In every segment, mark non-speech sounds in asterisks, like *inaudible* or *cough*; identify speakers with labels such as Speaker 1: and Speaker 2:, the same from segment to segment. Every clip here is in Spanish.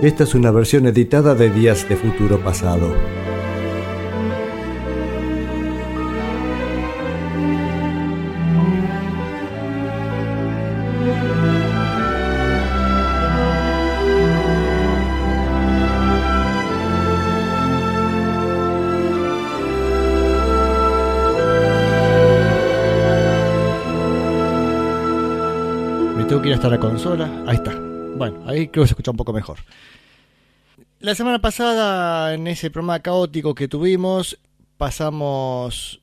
Speaker 1: Esta es una versión editada de Días de Futuro Pasado.
Speaker 2: Me tengo que ir hasta la consola. Ahí está. Bueno, ahí creo que se escucha un poco mejor. La semana pasada, en ese programa caótico que tuvimos, pasamos.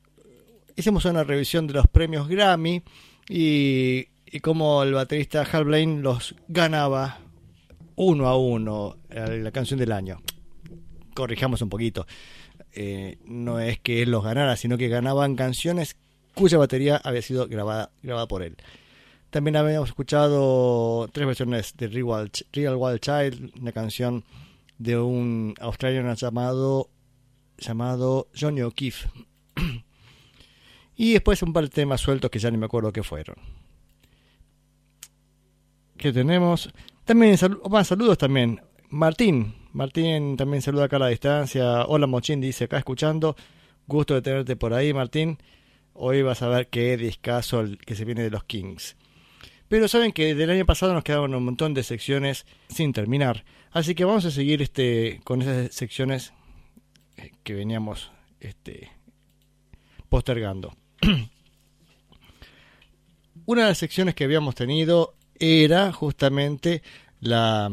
Speaker 2: Hicimos una revisión de los premios Grammy y, y cómo el baterista Hal Blaine los ganaba uno a uno la canción del año. Corrijamos un poquito. Eh, no es que él los ganara, sino que ganaban canciones cuya batería había sido grabada, grabada por él. También habíamos escuchado tres versiones de Real Wild, Child, una canción de un australiano llamado, llamado Johnny O'Keefe. *clears throat* y después un par de temas sueltos que ya ni me acuerdo qué fueron. ¿Qué tenemos? También más saludos también. Martín. Martín también saluda acá a la distancia. Hola Mochín, dice acá escuchando. Gusto de tenerte por ahí, Martín. Hoy vas a ver qué discazo el que se viene de los Kings. Pero saben que del año pasado nos quedaban un montón de secciones sin terminar. Así que vamos a seguir este, con esas secciones que veníamos este, postergando. *clears throat* Una de las secciones que habíamos tenido era justamente la...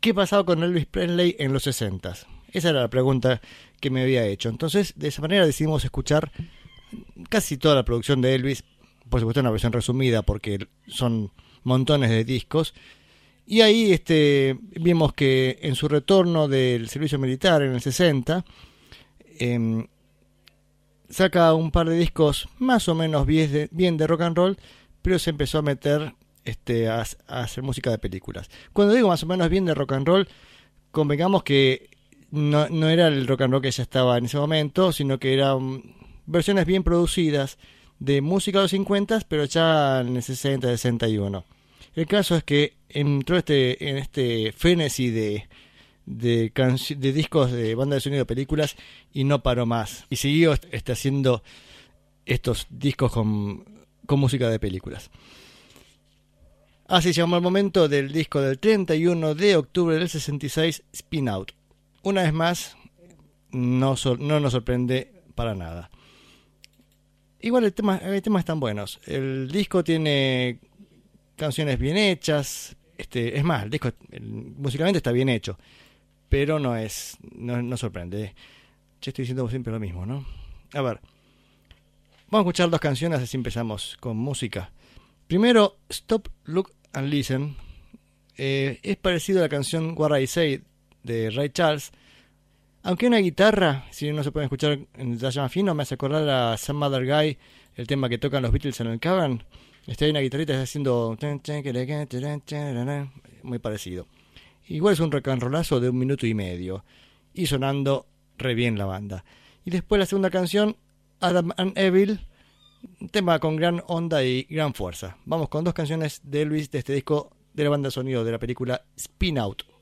Speaker 2: ¿Qué pasaba con Elvis Presley en los 60? Esa era la pregunta que me había hecho. Entonces, de esa manera decidimos escuchar casi toda la producción de Elvis por supuesto una versión resumida porque son montones de discos. Y ahí este, vimos que en su retorno del servicio militar en el 60, eh, saca un par de discos más o menos bien de, bien de rock and roll, pero se empezó a meter este, a, a, hacer música de películas. Cuando digo más o menos bien de rock and roll, convengamos que no, no era el rock and roll que ya estaba en ese momento, sino que eran versiones bien producidas, de música de los 50, pero ya en el 60, 61. El caso es que entró este, en este frenesí de, de, discos de banda de sonido de películas y no paró más. Y siguió este, haciendo estos discos con, con música de películas. Así llegamos al momento del disco del 31 de octubre del 66, Spin Out. Una vez más, no, no nos sorprende para nada. Igual el tema, el tema están buenos. El disco tiene canciones bien hechas. Este, es más, el disco el, musicalmente está bien hecho. Pero no es. No, no sorprende. Yo estoy diciendo siempre lo mismo, ¿no? A ver. Vamos a escuchar dos canciones, así empezamos con música. Primero, Stop, Look and Listen. Eh, es parecido a la canción What I Say de Ray Charles. Aunque una guitarra, si no se puede escuchar en detalle más fino, me hace acordar a Some Other Guy, el tema que tocan los Beatles en el Cavern. Está ahí una guitarrita haciendo muy parecido. Igual es un rollazo de un minuto y medio. Y sonando re bien la banda. Y después la segunda canción, Adam and Evil, un tema con gran onda y gran fuerza. Vamos con dos canciones de Elvis de este disco de la banda sonido de la película Spin Out.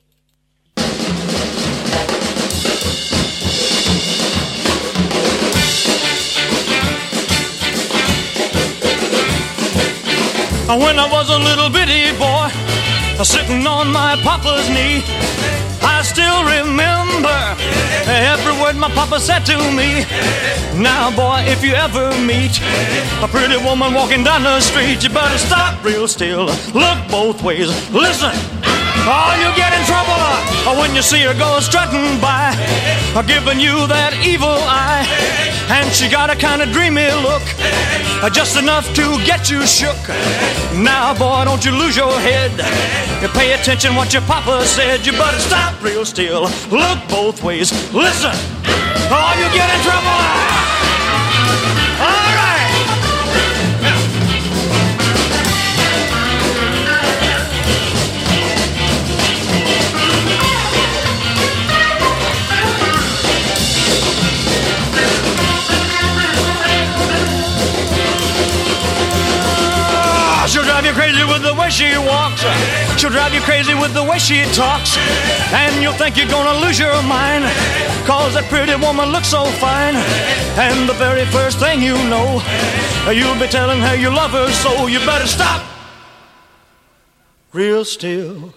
Speaker 3: When I was a little bitty boy, sitting on my papa's knee, I still remember every word my papa said to me. Now, boy, if you ever meet a pretty woman walking down the street, you better stop real still, look both ways, listen. Oh, you get in trouble oh, when you see her go strutting by, oh, giving you that evil eye. And she got a kind of dreamy look, oh, just enough to get you shook. Now, boy, don't you lose your head. You pay attention what your papa said. You better stop real still, look both ways, listen. Oh, you get in trouble. You crazy with the way she walks. She'll drive you crazy with the way she talks. And you'll think you're gonna lose your mind. Cause that pretty woman looks so fine. And the very first thing you know, you'll be telling her you love her so you better stop real still.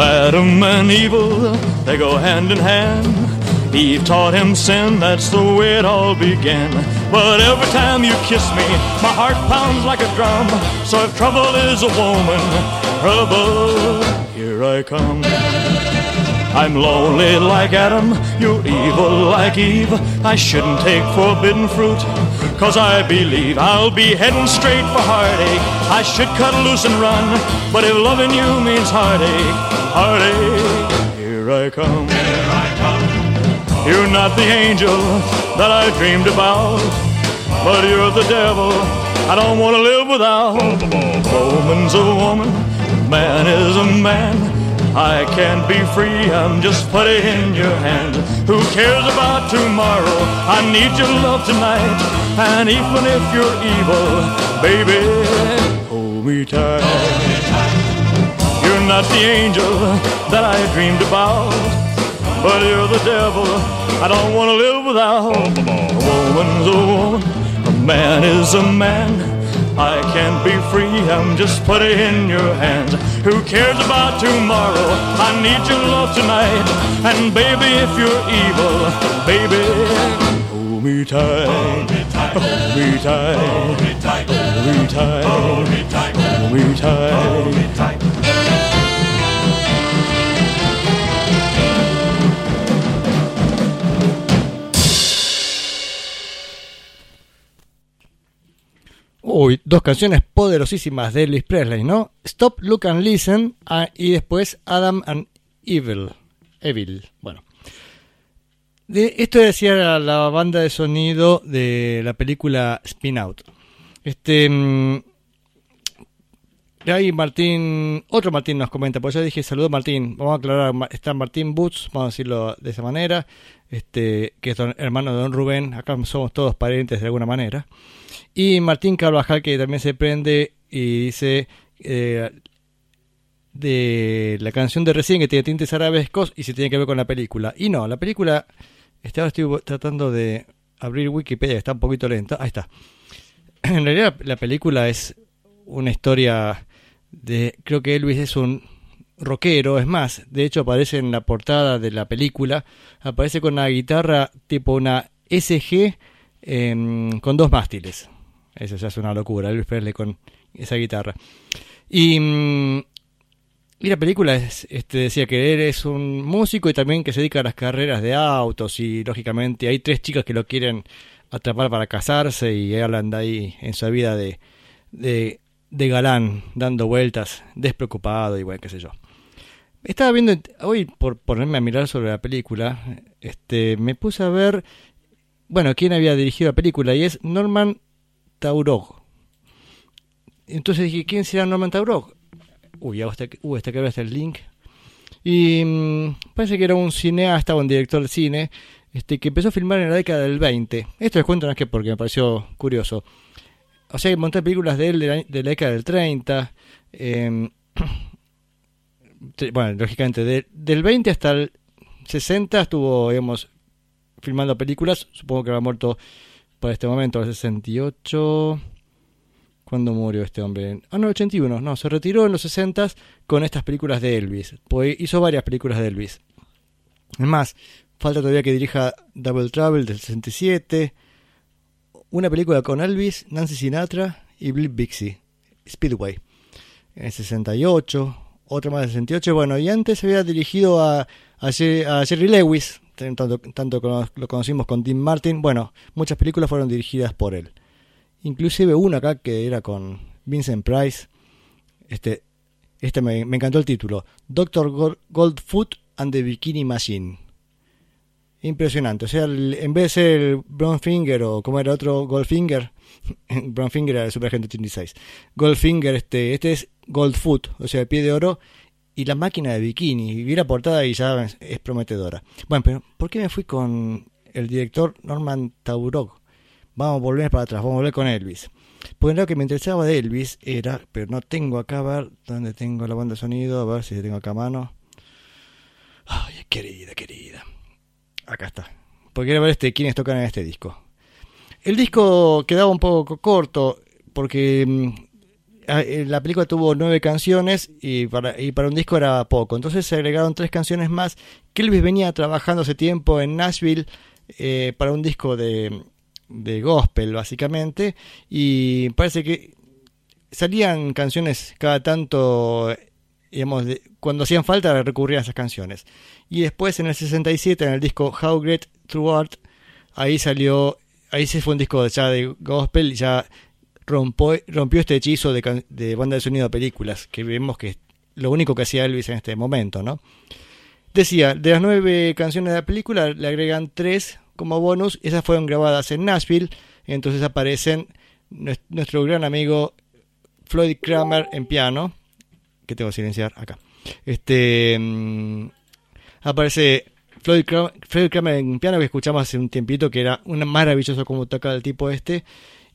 Speaker 3: Adam and Evil, they go hand in hand. Eve taught him sin, that's the way it all began. But every time you kiss me, my heart pounds like a drum. So if trouble is a woman, trouble, here I come. I'm lonely like Adam, you're evil like Eve. I shouldn't take forbidden fruit, cause I believe I'll be heading straight for heartache. I should cut loose and run, but if loving you means heartache, heartache, here I come. Here I come. You're not the angel that I dreamed about, but you're the devil I don't want to live without. Woman's a woman, man is a man. I can't be free, I'm just putting in your hand. Who cares about tomorrow? I need your love tonight. And even if you're evil, baby, hold me tight. Not the angel that I dreamed about, but you're the devil I don't want to live without. A woman's a woman, a man is a man. I can't be free, I'm just putting in your hands. Who cares about tomorrow? I need your love tonight. And baby, if you're evil, baby, hold me tight. Hold me tight. Hold me tight. Hold me tight. Hold me tight. Hold me tight. Hold me tight.
Speaker 2: Uy, dos canciones poderosísimas de Elvis Presley, ¿no? Stop, Look and Listen ah, y después Adam and Evil. Evil, bueno. Esto decía la, banda de sonido de la película Spin Out. Este. mm, ahí Martín, otro Martín nos comenta, pues yo dije saludo Martín, vamos a aclarar, está Martín Boots, vamos a decirlo de esa manera, este, que es hermano de Don Rubén, acá somos todos parientes de alguna manera. Y Martín Carvajal, que también se prende y dice eh, de la canción de recién que tiene tintes arabescos y si tiene que ver con la película. Y no, la película, este, ahora estoy tratando de abrir Wikipedia, está un poquito lenta. Ahí está. *clears throat* En realidad la película es una historia de, creo que Elvis es un rockero, es más, de hecho aparece en la portada de la película, aparece con una guitarra tipo una SG em, con dos mástiles. Eso ya es una locura, Elvis Presley con esa guitarra. Y, mm, y la película es, este, decía que él es un músico y también que se dedica a las carreras de autos y lógicamente hay tres chicas que lo quieren atrapar para casarse y hablan de ahí en su vida de, de, galán, dando vueltas, despreocupado bueno, qué sé yo. Estaba viendo, hoy por ponerme a mirar sobre la película, este, me puse a ver, bueno, quién había dirigido la película y es Norman Taurog. Entonces dije, ¿quién será Norman Taurog? Uy, hasta uy, hasta que el link. Y mm, parece que era un cineasta o un director de cine este, que empezó a filmar en la década del 20. Esto les cuento no es que porque me pareció curioso. O sea, monté películas de él de la, de la década del 30. eh, te- bueno, lógicamente, de- del 20 hasta el 60 estuvo, digamos, filmando películas. Supongo que habrá muerto para este momento, el 68. ¿Cuándo murió este hombre? Ah, no, 81. No, se retiró en los 60 con estas películas de Elvis. Pues hizo varias películas de Elvis. Es más, falta todavía que dirija Double Trouble del 67. Una película con Elvis, Nancy Sinatra y Bill Bixby. Speedway. En el 68. Otra más del 68. Bueno, y antes había dirigido a, a Jerry Lewis. Tanto, tanto lo conocimos con Tim Martin. Bueno, muchas películas fueron dirigidas por él. Inclusive una acá que era con Vincent Price. Este, este me, encantó el título. Doctor Gold- Goldfoot and the Bikini Machine. Impresionante. O sea, el- en vez de ser el Brownfinger o como era otro Goldfinger, *laughs* Brownfinger era el Superagente 86. Goldfinger, este, este es Goldfoot, o sea, el pie de oro y la máquina de bikini. Y vi la portada y ya es, prometedora. Bueno, pero ¿por qué me fui con el director Norman Taurog? Vamos a volver para atrás, vamos a volver con Elvis. Porque lo que me interesaba de Elvis era, pero no tengo acá, a ver, ¿dónde tengo la banda de sonido? A ver si tengo acá a mano. Ay, querida, querida. Acá está. Porque quiero ver este, quiénes tocan en este disco. El disco quedaba un poco corto porque mm, la película tuvo nueve canciones y para, y para un disco era poco. Entonces se agregaron tres canciones más que Elvis venía trabajando hace tiempo en Nashville eh, para un disco de, de gospel básicamente y parece que salían canciones cada tanto cuando hacían falta recurrían a esas canciones y después en el 67 en el disco How Great Through Art ahí salió ahí se fue un disco ya de gospel ya rompo- rompió este hechizo de, de banda de sonido de películas que vemos que es lo único que hacía Elvis en este momento no Decía, de las nueve canciones de la película le agregan tres como bonus. Esas fueron grabadas en Nashville. Entonces aparecen nues- nuestro gran amigo Floyd Kramer en piano. Que tengo que silenciar acá. Este mm, aparece Floyd Kramer, Floyd en piano que escuchamos hace un tiempito que era un maravilloso como toca el tipo este.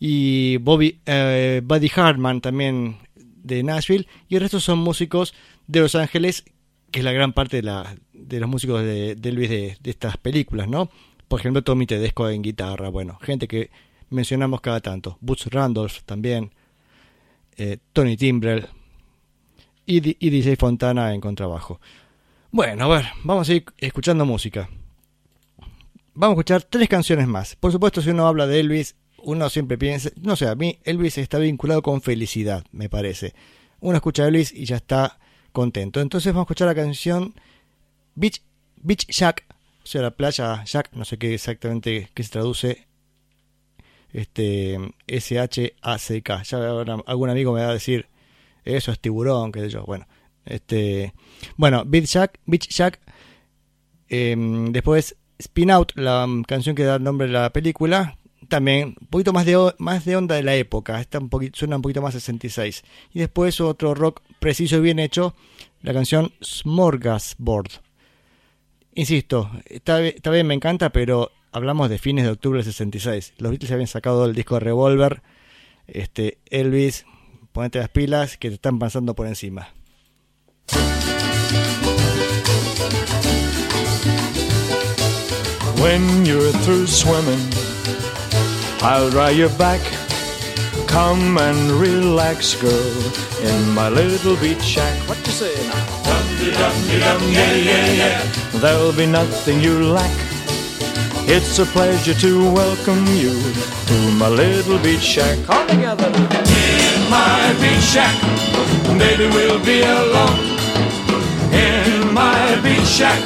Speaker 2: Y Bobby eh, Buddy Hartman también de Nashville. Y el resto son músicos de Los Ángeles que es la gran parte de, la, de los músicos de, de Luis de, estas películas, ¿no? Por ejemplo, Tommy Tedesco en guitarra, bueno, gente que mencionamos cada tanto. Butch Randolph también, eh, Tony Timbrell y, y DJ Fontana en contrabajo. Bueno, a ver, vamos a ir escuchando música. Vamos a escuchar tres canciones más. Por supuesto, si uno habla de Elvis, uno siempre piensa, no sé, a mí Elvis está vinculado con felicidad, me parece. Uno escucha a Elvis y ya está contento. Entonces vamos a escuchar la canción Beach, Beach Shack, o sea, la playa Shack, no sé qué exactamente qué se traduce. Este S-H-A-C-K. Ya algún amigo me va a decir, eso es tiburón, qué sé yo. Bueno, este, bueno, Beach Shack, Beach Shack. em, después Spin Out, la canción que da el nombre de la película. También un poquito más de, más de onda de la época, está un poquito, suena un poquito más 66. Y después otro rock preciso y bien hecho, la canción Smorgasbord. Insisto, está, bi- está bien, me encanta, pero hablamos de fines de octubre del 66. Los Beatles habían sacado el disco Revolver. Este, Elvis, ponete las pilas que te están pasando por encima.
Speaker 3: When you're through swimming, I'll dry your back. Come and relax, girl, in my little beach shack. What you say now? Dum dum dum yeah yeah yeah. There'll be nothing you lack. It's a pleasure to welcome you to my little beach shack. All together. In my beach shack, baby, we'll be alone. In my beach shack.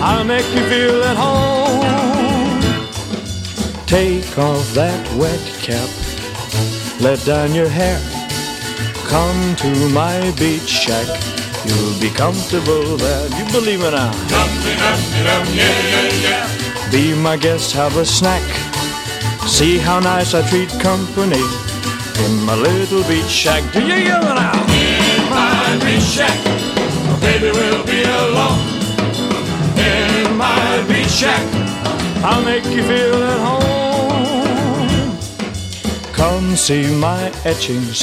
Speaker 3: I'll make you feel at home. Take off that wet cap, let down your hair. Come to my beach shack, you'll be comfortable there. You believe me now? yeah, yeah, yeah. Be my guest, have a snack. See how nice I treat company in my little beach shack. Do you hear me now? In my beach shack, baby, we'll be alone in my beach shack. I'll make you feel at home. Come see my etchings.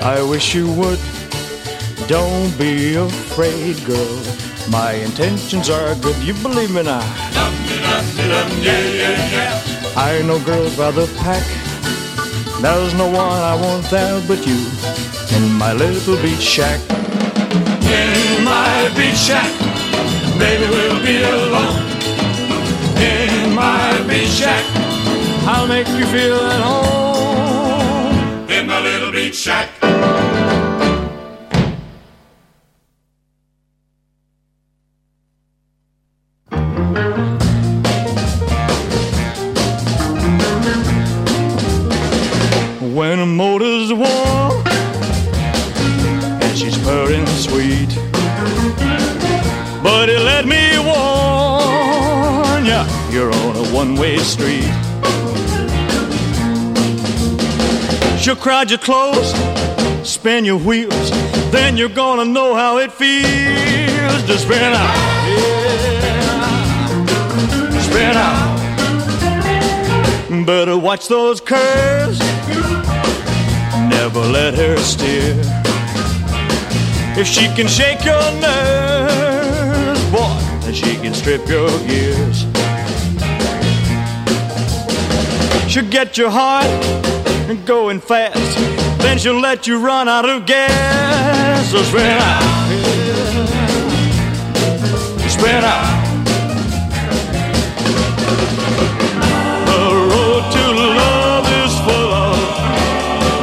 Speaker 3: I wish you would. Don't be afraid, girl. My intentions are good. You believe me now? I know girls by the pack. There's no one I want there but you. In my little beach shack. In my beach shack. Baby, we'll be alone in my beach shack. I'll make you feel at home in my little beach shack. Crowd your clothes, spin your wheels, then you're gonna know how it feels to spin out. Yeah, spin out. Better watch those curves, never let her steer. If she can shake your nerves, boy, then she can strip your gears. She'll get your heart going fast, then she'll let you run out of gas. So spin out, spin out. The road to love is full of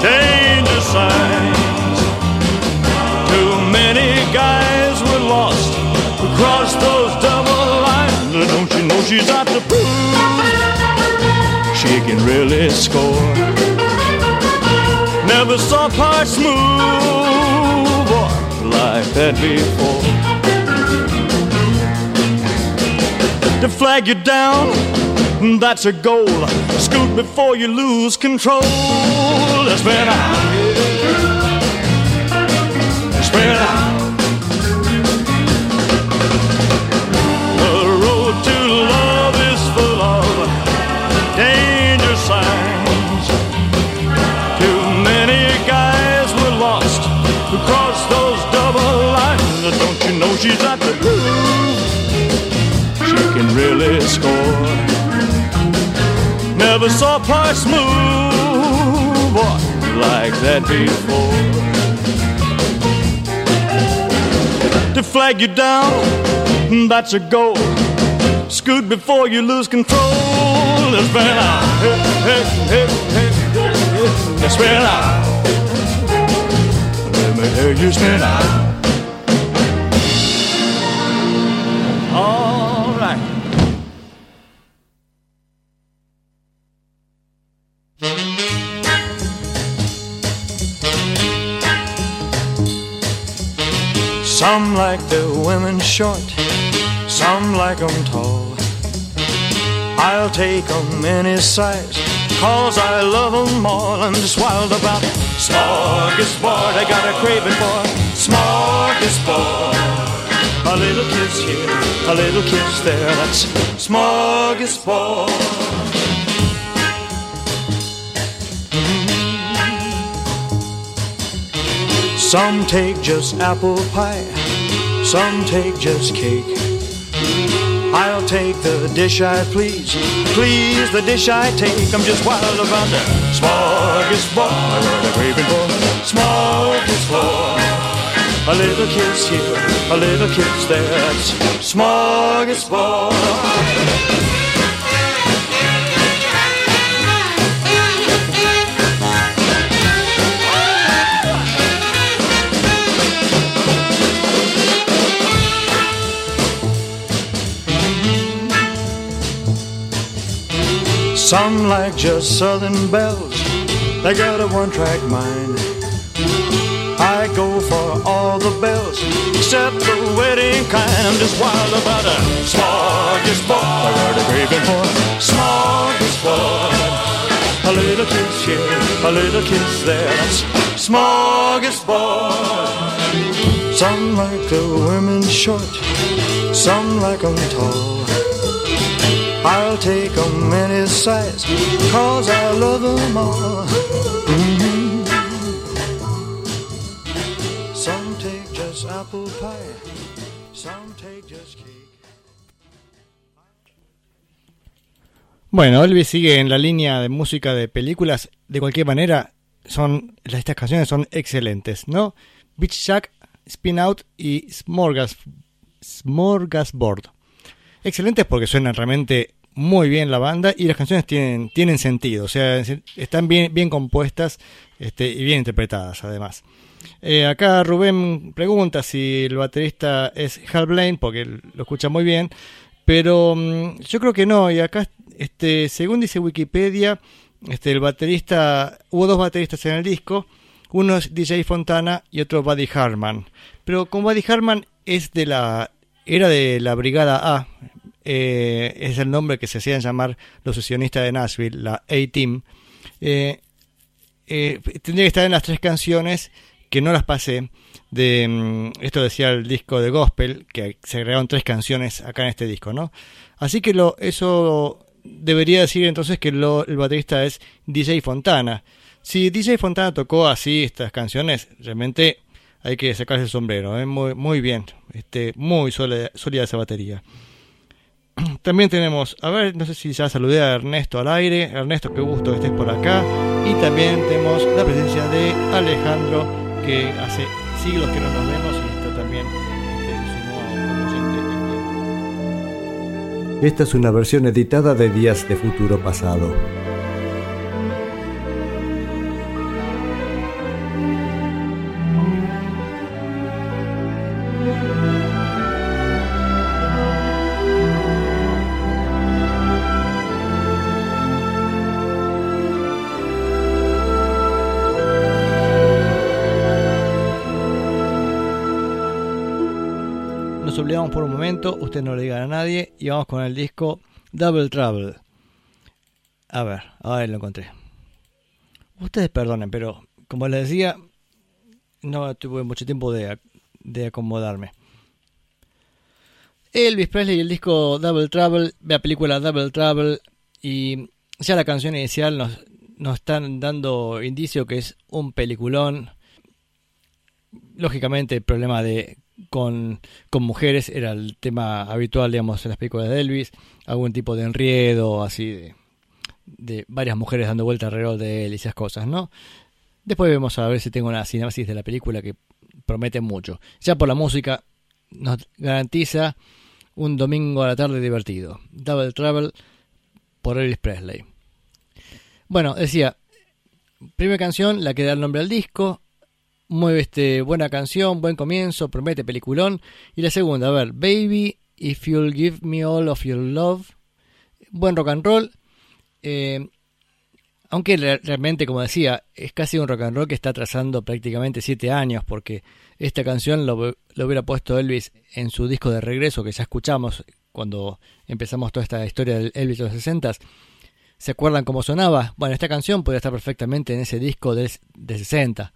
Speaker 3: danger signs. Too many guys were lost across those double lines. Don't you know she's out to prove she can really score? Never saw parts move like that before. To flag you down, that's a goal. Scoot before you lose control. Spin out. Spin out. She's at the groove? She can really score. Never saw parts move like that before. To flag you down, that's a goal. Scoot before you lose control. Let's spin out. Hey, hey, hey, hey. Let's spin out. Let me hear you spin out. Some like the women short, some like 'em tall. I'll take take 'em any size, cause I love 'em all. I'm just wild about smorgasbord. I got a craving for smorgasbord. A little kiss here, a little kiss there, that's smorgasbord. Some take just apple pie, some take just cake. I'll take the dish I please, please the dish I take. I'm just wild about the smorgasbord. I got a craving for smorgasbord. A little kiss here, a little kiss there. That's smorgasbord. Some like just southern bells, they got a one track mind. I go for all the bells, except the wedding kind. I'm just wild about a smorgasbord. I got a craving for smorgasbord. A little kiss here, a little kiss there. That's smorgasbord. Some like the women short, some like 'em tall. I'll take 'em any size, cause I love 'em all. Mhm. Some take just apple pie, some take just cake.
Speaker 2: Bueno, Elvis sigue en la línea de música de películas. De cualquier manera, son estas canciones son excelentes, ¿no? Beach Shack, Spin Out y Smorgas, Smorgasbord. Excelentes porque suenan realmente muy bien la banda y las canciones tienen, tienen sentido, o sea, están bien, bien compuestas este, y bien interpretadas además. Eh, acá Rubén pregunta si el baterista es Hal Blaine, porque lo escucha muy bien, pero mm, yo creo que no, y acá, este, según dice Wikipedia, este, el baterista, hubo dos bateristas en el disco, uno es DJ Fontana y otro Buddy Harman, pero con Buddy Harman es de la, era de la Brigada A, eh, es el nombre que se hacían llamar los sesionistas de Nashville, la A-Team, eh, eh, tendría que estar en las tres canciones que no las pasé. De, mm, esto decía el disco de Gospel, que se agregaron tres canciones acá en este disco, ¿no? Así que lo, eso debería decir entonces que el baterista es DJ Fontana. Si DJ Fontana tocó así estas canciones, realmente hay que sacarse el sombrero, ¿eh? muy, muy bien, este, muy sólida, sólida esa batería. *clears throat* También tenemos, a ver, no sé si ya saludé a Ernesto al aire. Ernesto, qué gusto que estés por acá. Y también tenemos la presencia de Alejandro, que hace siglos que no nos vemos y está también este, oyente.
Speaker 1: Esta es una versión editada de Días de Futuro Pasado.
Speaker 2: Momento, usted no le diga a nadie y vamos con el disco Double Trouble. A ver, ahora lo encontré. Ustedes perdonen, pero como les decía, no tuve mucho tiempo de, de acomodarme. Elvis Presley y el disco Double Trouble, la película Double Trouble y ya la canción inicial nos, nos están dando indicio que es un peliculón. Lógicamente el problema de con, con mujeres era el tema habitual, digamos, en las películas de Elvis, algún tipo de enriedo así de, de varias mujeres dando vuelta alrededor de él y esas cosas, ¿no? Después vemos a ver si tengo una sinapsis de la película que promete mucho. Ya por la música nos garantiza un domingo a la tarde divertido. Double Travel por Elvis Presley. Bueno, decía, primera canción, la que da el nombre al disco. Muy este, buena canción, buen comienzo, promete peliculón. Y la segunda, a ver, Baby, If You'll Give Me All of Your Love. Buen rock and roll. Eh, aunque re- realmente, como decía, es casi un rock and roll que está trazando prácticamente siete años, porque esta canción lo, lo hubiera puesto Elvis en su disco de regreso, que ya escuchamos cuando empezamos toda esta historia del Elvis de los 60 ¿Se acuerdan cómo sonaba? Bueno, esta canción podría estar perfectamente en ese disco de, de 60.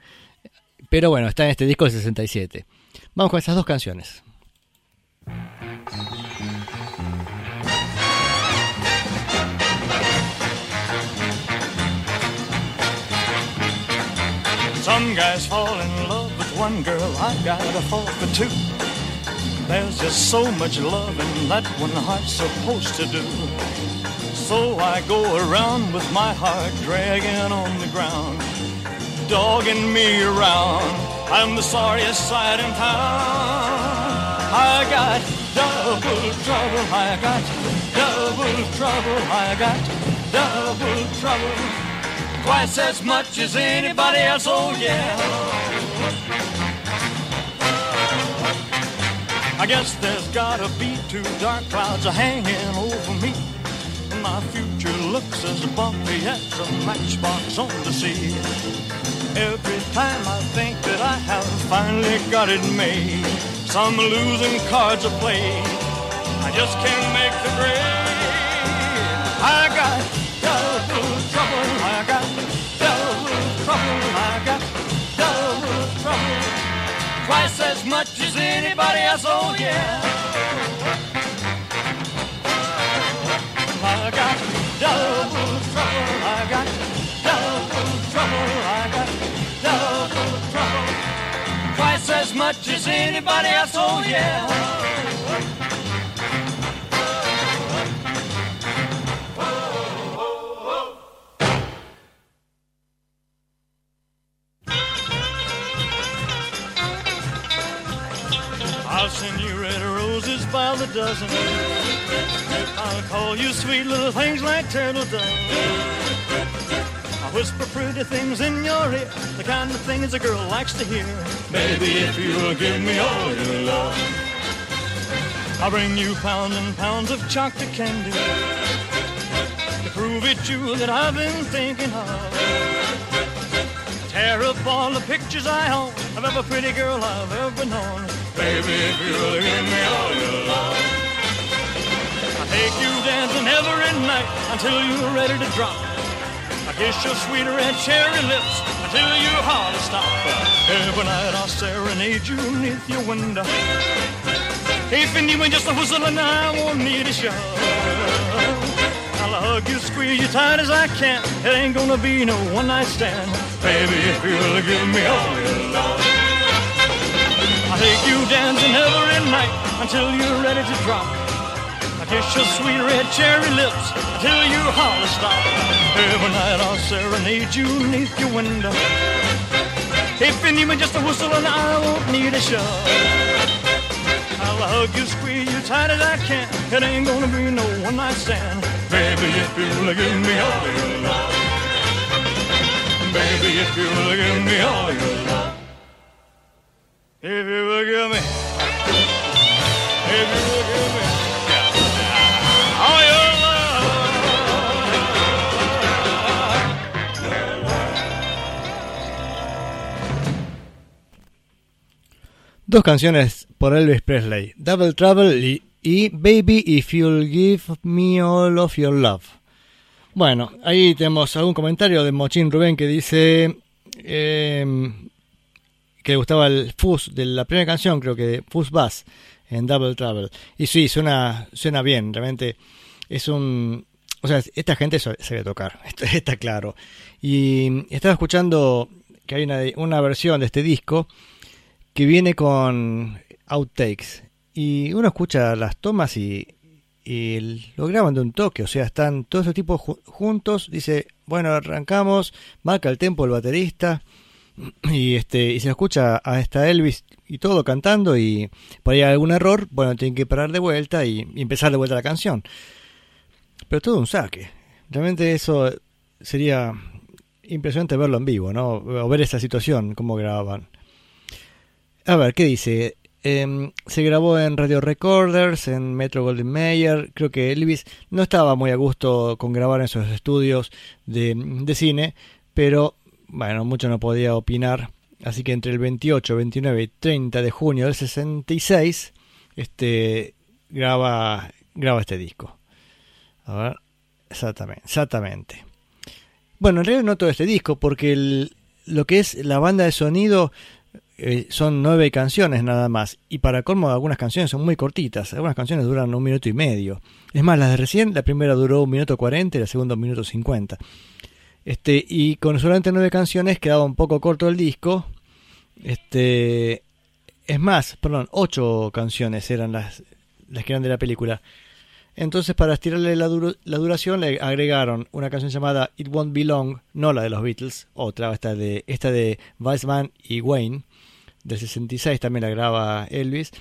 Speaker 2: Pero bueno, está en este disco de 67. Vamos con esas dos canciones.
Speaker 3: Some guys fall in love with one girl, I gotta fall for two. There's just so much loving that one heart's supposed to do. So I go around with my heart dragging on the ground, dogging me around. I'm the sorriest sight in town. I got double trouble, I got double trouble, I got double trouble. Twice as much as anybody else, oh yeah. I guess there's gotta be two dark clouds a hanging over me. My future looks as bumpy as a matchbox on the sea. Every time I think that I have finally got it made, some losing cards are played. I just can't make the grade. I got double trouble. I got double trouble. I got double trouble. Twice as much as anybody else. Oh yeah. Much as anybody else. Oh yeah. I'll send you red roses by the dozen. I'll call you sweet little things like turtle doves. Whisper pretty things in your ear, the kind of things a girl likes to hear. Baby, if you'll give me all your love, I'll bring you pounds and pounds of chocolate candy to prove it's you that I've been thinking of. Tear up all the pictures I own of every pretty girl I've ever known. Baby, if you'll give me all your love, I'll take you dancing every night until you're ready to drop. Kiss your sweet red cherry lips until you holler stop. Every night I'll serenade you neath your window. If you just a whistle and I won't need a shove. I'll hug you, squeeze you tight as I can. It ain't gonna be no one night stand. Baby, if you'll give me all your love. I'll take you dancing every night until you're ready to drop. Kiss your sweet red cherry lips till you holler stop. Every night I'll serenade you neath your window. If you need me just a whistle and I won't need a shove. I'll hug you, squeeze you tight as I can. It ain't gonna be no one night stand. Baby, if you'll give me all your love. Baby, if you'll give me all your love. If you will give me. If you will give me.
Speaker 2: Dos canciones por Elvis Presley, Double Trouble y, y Baby If You'll Give Me All of Your Love. Bueno, ahí tenemos algún comentario de Mochín Rubén que dice eh, que le gustaba el fuzz de la primera canción, creo que Fuzz Bass en Double Trouble. Y sí, suena, suena bien, realmente es un... O sea, esta gente sabe tocar, *laughs* está claro. Y estaba escuchando que hay una versión de este disco que viene con outtakes. Y uno escucha las tomas y, lo graban de un toque. O sea, están todos esos tipos ju juntos. Dice, bueno, arrancamos, marca el tempo el baterista. *clears throat* Y este y se escucha a esta Elvis y todo cantando. Y por ahí hay algún error, bueno, tienen que parar de vuelta y, y empezar de vuelta la canción. Pero todo un saque. Realmente eso sería impresionante verlo en vivo, ¿no? O ver esa situación, cómo grababan. A ver, ¿qué dice? Eh, se grabó en Radio Recorders, en Metro Golden Mayer. Creo que Elvis no estaba muy a gusto con grabar en esos estudios de, de, cine, pero bueno, mucho no podía opinar. Así que entre el 28, 29 y 30 de junio del 66, este, graba, graba este disco. A ver, exactamente, exactamente. Bueno, en realidad no todo este disco, porque el, lo que es la banda de sonido eh, son nueve canciones nada más. Y para colmo, algunas canciones son muy cortitas. Algunas canciones duran un minuto y medio. Es más, las de recién, la primera duró un minuto cuarenta y la segunda un minuto cincuenta. Este, y con solamente nueve canciones quedaba un poco corto el disco. Este, es más, perdón, ocho canciones eran las, las que eran de la película. Entonces, para estirarle la, dur la, duración, le agregaron una canción llamada It Won't Be Long, no la de los Beatles, otra, esta de, esta de Weissman y Wayne, del 66, también la graba Elvis.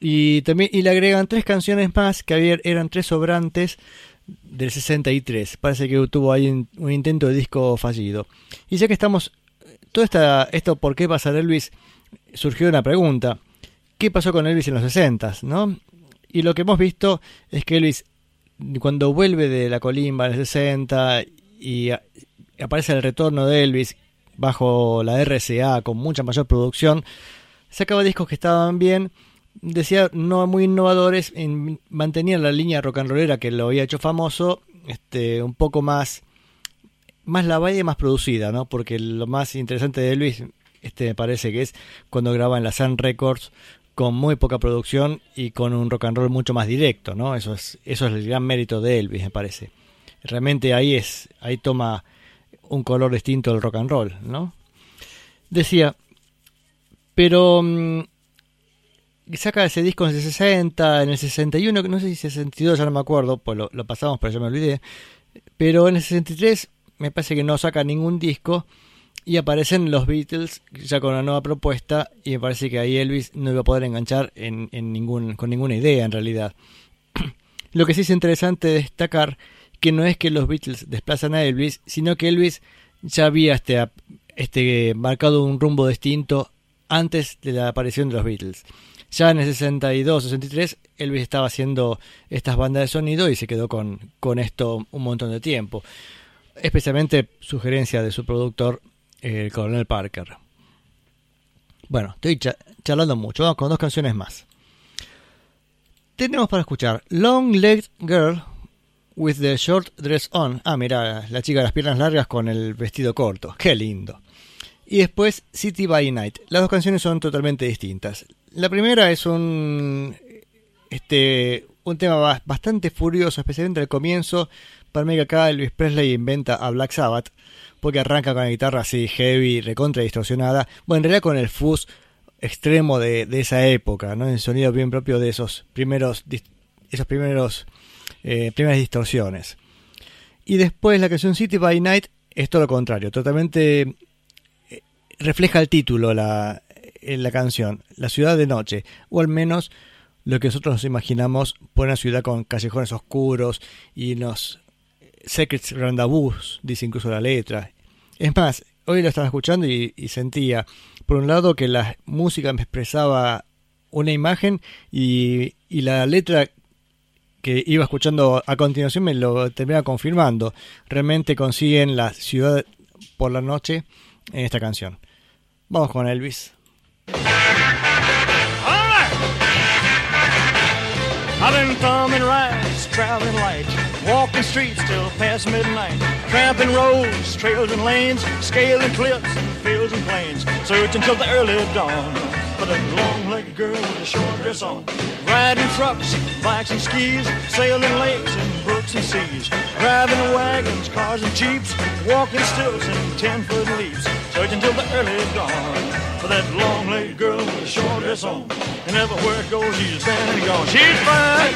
Speaker 2: Y, también, y le agregan tres canciones más que había, eran tres sobrantes del 63. Parece que tuvo ahí un, intento de disco fallido. Y ya que estamos, todo esta, esto por qué pasar Elvis, surgió una pregunta. ¿Qué pasó con Elvis en los 60? ¿no? Y lo que hemos visto es que Elvis, cuando vuelve de la colimba en el 60 y aparece el retorno de Elvis bajo la RCA con mucha mayor producción, sacaba discos que estaban bien, decía no muy innovadores, mantenían la línea rock and rollera que lo había hecho famoso, este, un poco más, más lavada y más producida, ¿no? Porque lo más interesante de Elvis, este me parece que es cuando graba en la Sun Records con muy poca producción y con un rock and roll mucho más directo, ¿no? Eso es, eso es el gran mérito de Elvis, me parece. Realmente ahí es, ahí toma un color distinto del rock and roll, ¿no? Decía, pero mmm, saca ese disco en el 60, en el 61, no sé si 62, ya no me acuerdo, pues lo, pasamos, pero ya me olvidé. Pero en el 63 me parece que no saca ningún disco y aparecen los Beatles ya con una nueva propuesta y me parece que ahí Elvis no iba a poder enganchar en, en ningún, con ninguna idea en realidad. *clears throat* Lo que sí es interesante destacar que no es que los Beatles desplazan a Elvis, sino que Elvis ya había este, este marcado un rumbo distinto antes de la aparición de los Beatles. Ya en el 62-63 Elvis estaba haciendo estas bandas de sonido y se quedó con, con esto un montón de tiempo. Especialmente sugerencia de su productor el coronel Parker. Bueno, estoy cha charlando mucho, vamos con dos canciones más. Tenemos para escuchar Long Legged Girl with the Short Dress On. Ah, mira, la chica de las piernas largas con el vestido corto. Qué lindo. Y después City by Night. Las dos canciones son totalmente distintas. La primera es un este un tema bastante furioso, especialmente al comienzo. Para mí que acá Elvis Presley inventa a Black Sabbath porque arranca con la guitarra así heavy, recontra distorsionada. Bueno, en realidad con el fuzz extremo de, esa época, ¿no? El sonido bien propio de esos primeros esos primeros eh, primeras distorsiones. Y después la canción City by Night es todo lo contrario, totalmente eh, refleja el título la, en la canción, la ciudad de noche, o al menos lo que nosotros nos imaginamos por una ciudad con callejones oscuros y los secrets rendezvous, dice incluso la letra. Es más, hoy lo estaba escuchando y, y, sentía, por un lado, que la música me expresaba una imagen y, y la letra que iba escuchando a continuación me lo termina confirmando. Realmente consiguen la ciudad por la noche en esta canción. Vamos con Elvis.
Speaker 3: Scaling cliffs and fields and plains, the early dawn for that long-legged girl with a short dress on. Riding trucks, bikes and skis, sailing lakes and brooks and seas, driving wagons, cars and jeeps, walking stilts and ten-foot leaps, searching till the early dawn for that long-legged girl with a short dress on. And everywhere it goes, she's been and gone. She's fine.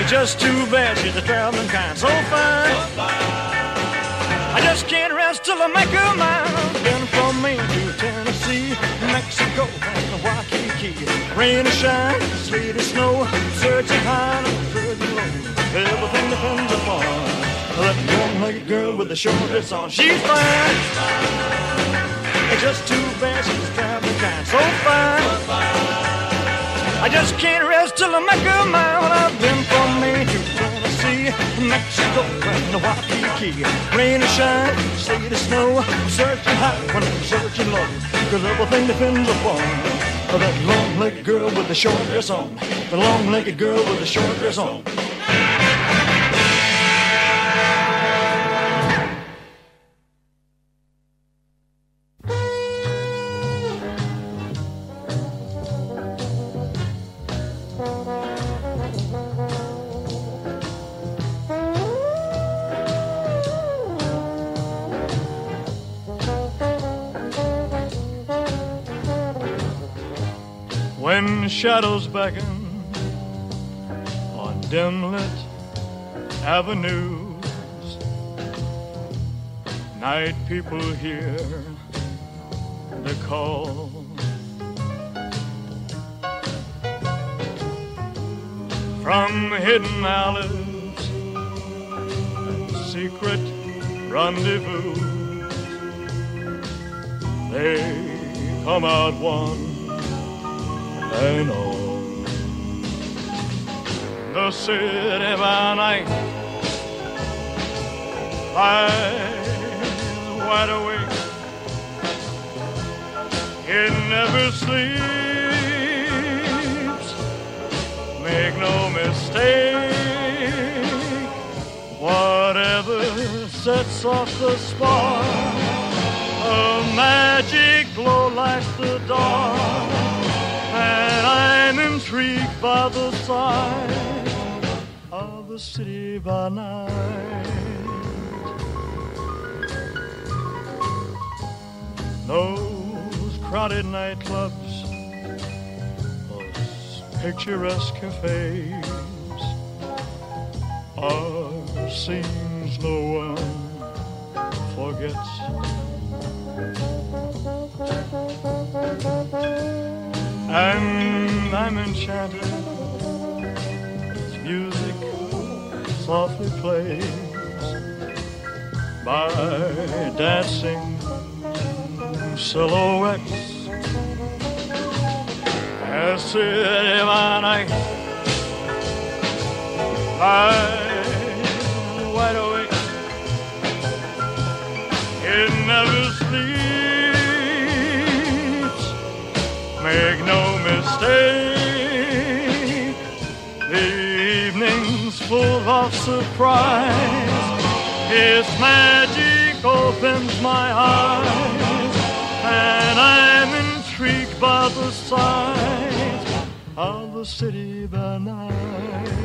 Speaker 3: It's just too bad she's a traveling kind. So fine. I just can't rest till I make her mine. Rain or shine, sleet or snow, searching high and searching low. Everything depends upon that long-legged girl with the short on. She's fine. It's just too bad she's traveling kind so fine. I just can't rest till I make her mine. I've been from Maine to Tennessee, Mexico, and the Waikiki. Rain or shine, sleet or snow, searching high I'm searching low. Cause everything depends upon that long-legged girl with the short dress on. The long-legged girl with the short dress on. Shadows beckon on dim lit avenues. Night people hear the call. From hidden alleys and secret rendezvous, they come out one and on the city by night lies wide awake. It never sleeps. Make no mistake. Whatever sets off the spark, a magic glow lights the dark intrigued by the sight of the city by night. Those crowded nightclubs, those picturesque cafes are scenes no one forgets. And I'm enchanted as music softly plays by dancing silhouettes. As city by night I'm wide awake. It never sleeps. Make no mistake, full of surprise. His magic opens my eyes, and I'm intrigued by the sight of the city by night.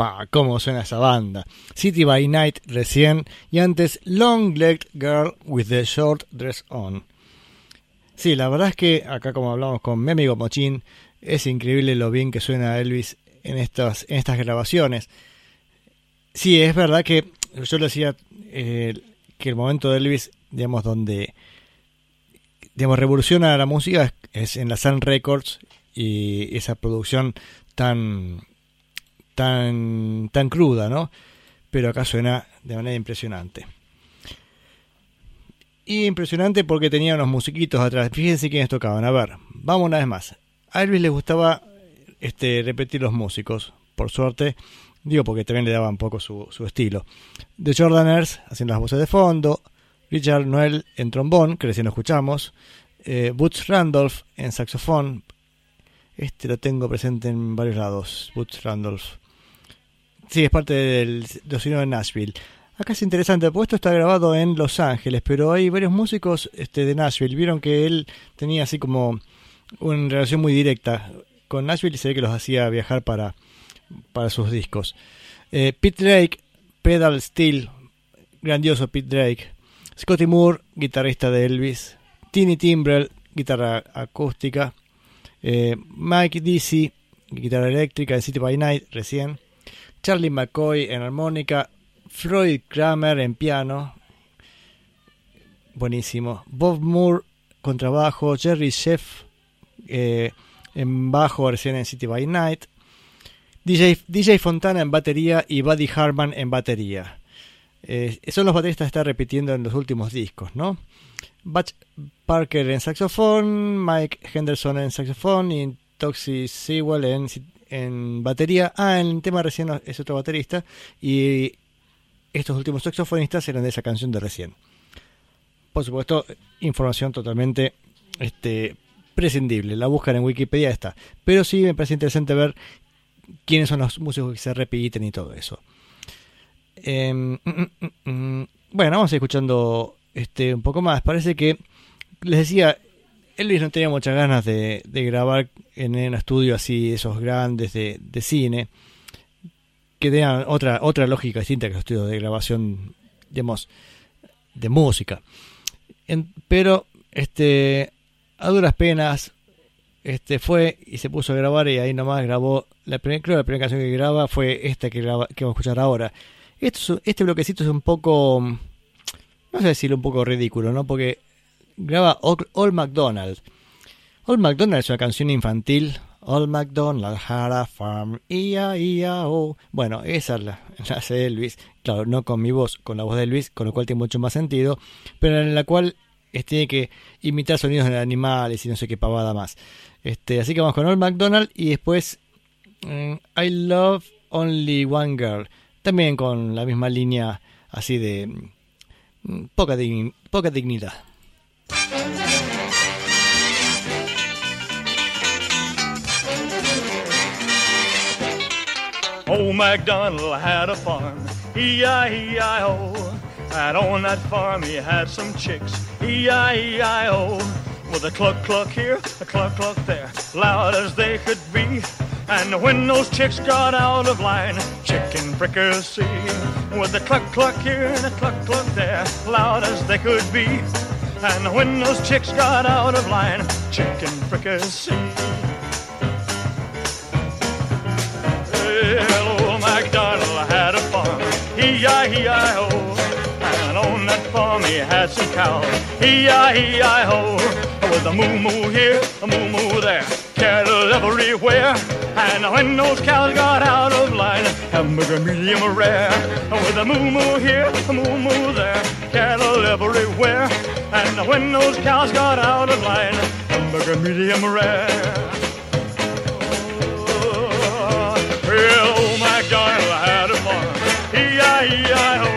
Speaker 2: Fa, cómo suena esa banda. City by Night recién y antes Long Legged Girl with the Short Dress On. Sí, la verdad es que acá como hablamos con mi amigo Mochín, es increíble lo bien que suena Elvis en estas, en estas grabaciones. Sí, es verdad que yo le decía eh, que el momento de Elvis, digamos, donde digamos, revoluciona la música es, en la Sun Records y esa producción tan tan, cruda, ¿no? Pero acá suena de manera impresionante. Y impresionante porque tenía unos musiquitos atrás. Fíjense quiénes tocaban. A ver, vamos una vez más. A Elvis le gustaba este, repetir los músicos. Por suerte, digo porque también le daba un poco su, estilo. The Jordaners haciendo las voces de fondo. Richard Noel en trombón, que recién lo escuchamos. Eh, Boots Randolph en saxofón. Este lo tengo presente en varios lados. Boots Randolph. Sí, es parte del, del de Nashville. Acá es interesante, porque esto está grabado en Los Ángeles, pero hay varios músicos este, de Nashville. Vieron que él tenía así como una relación muy directa con Nashville y se ve que los hacía viajar para, para sus discos. Eh, Pete Drake, pedal steel, grandioso Pete Drake. Scotty Moore, guitarrista de Elvis. Tiny Timbrell, guitarra acústica. Eh, Mike Dizzy, guitarra eléctrica de City by Night, recién. Charlie McCoy en armónica, Floyd Kramer en piano, buenísimo. Bob Moore contrabajo, Jerry Sheff eh, en bajo recién en City by Night, DJ, Fontana en batería y Buddy Harman en batería. Eh, son los bateristas que está repitiendo en los últimos discos, ¿no? Butch Parker en saxofón, Mike Henderson en saxofón y Toxie Sewell en, en batería. Ah, en el tema recién es otro baterista. Y estos últimos saxofonistas eran de esa canción de recién. Por supuesto, información totalmente este, prescindible. La buscan en Wikipedia, está. Pero sí me parece interesante ver quiénes son los músicos que se repiten y todo eso. Eh, mm, mm, mm, bueno, vamos a ir escuchando este, un poco más. Parece que, les decía, Elvis no tenía muchas ganas de, grabar en un estudio así, esos grandes de, cine, que tenían otra, otra lógica distinta que los estudios de grabación, digamos, de música. Pero, este, a duras penas, este, fue y se puso a grabar y ahí nomás grabó, la primera, creo que la primera canción que graba fue esta que, graba, que vamos a escuchar ahora. Esto, este bloquecito es un poco, no sé decirlo, un poco ridículo, ¿no? Porque graba Old MacDonald. Old MacDonald es una canción infantil. Old MacDonald had a farm, ia, ia, oh. Bueno, esa es la, *laughs* la hace Elvis. Claro, no con mi voz, con la voz de Elvis, con lo cual tiene mucho más sentido. Pero en la cual este, tiene que imitar sonidos de animales y no sé qué pavada más. Este, así que vamos con Old MacDonald y después um, I Love Only One Girl. También con la misma línea así de um, poca, poca dignidad.
Speaker 3: Old MacDonald had a farm, E-I-E-I-O. And on that farm he had some chicks, E-I-E-I-O. With a cluck cluck here, a cluck cluck there, loud as they could be. And when those chicks got out of line, chicken fricassee. With a cluck cluck here and a cluck cluck there, loud as they could be. And when those chicks got out of line, chicken fricassee. Well, old MacDonald had a farm, E-I-E-I-O. And on that farm he had some cows, E-I-E-I-O. With a moo moo here, a moo moo there, cattle everywhere. And when those cows got out of line, hamburger medium rare, with a moo moo here, a moo moo there, cattle everywhere. And when those cows got out of line, hamburger medium rare. Oh, oh Old MacDonald had a farm, E-I-E-I-O,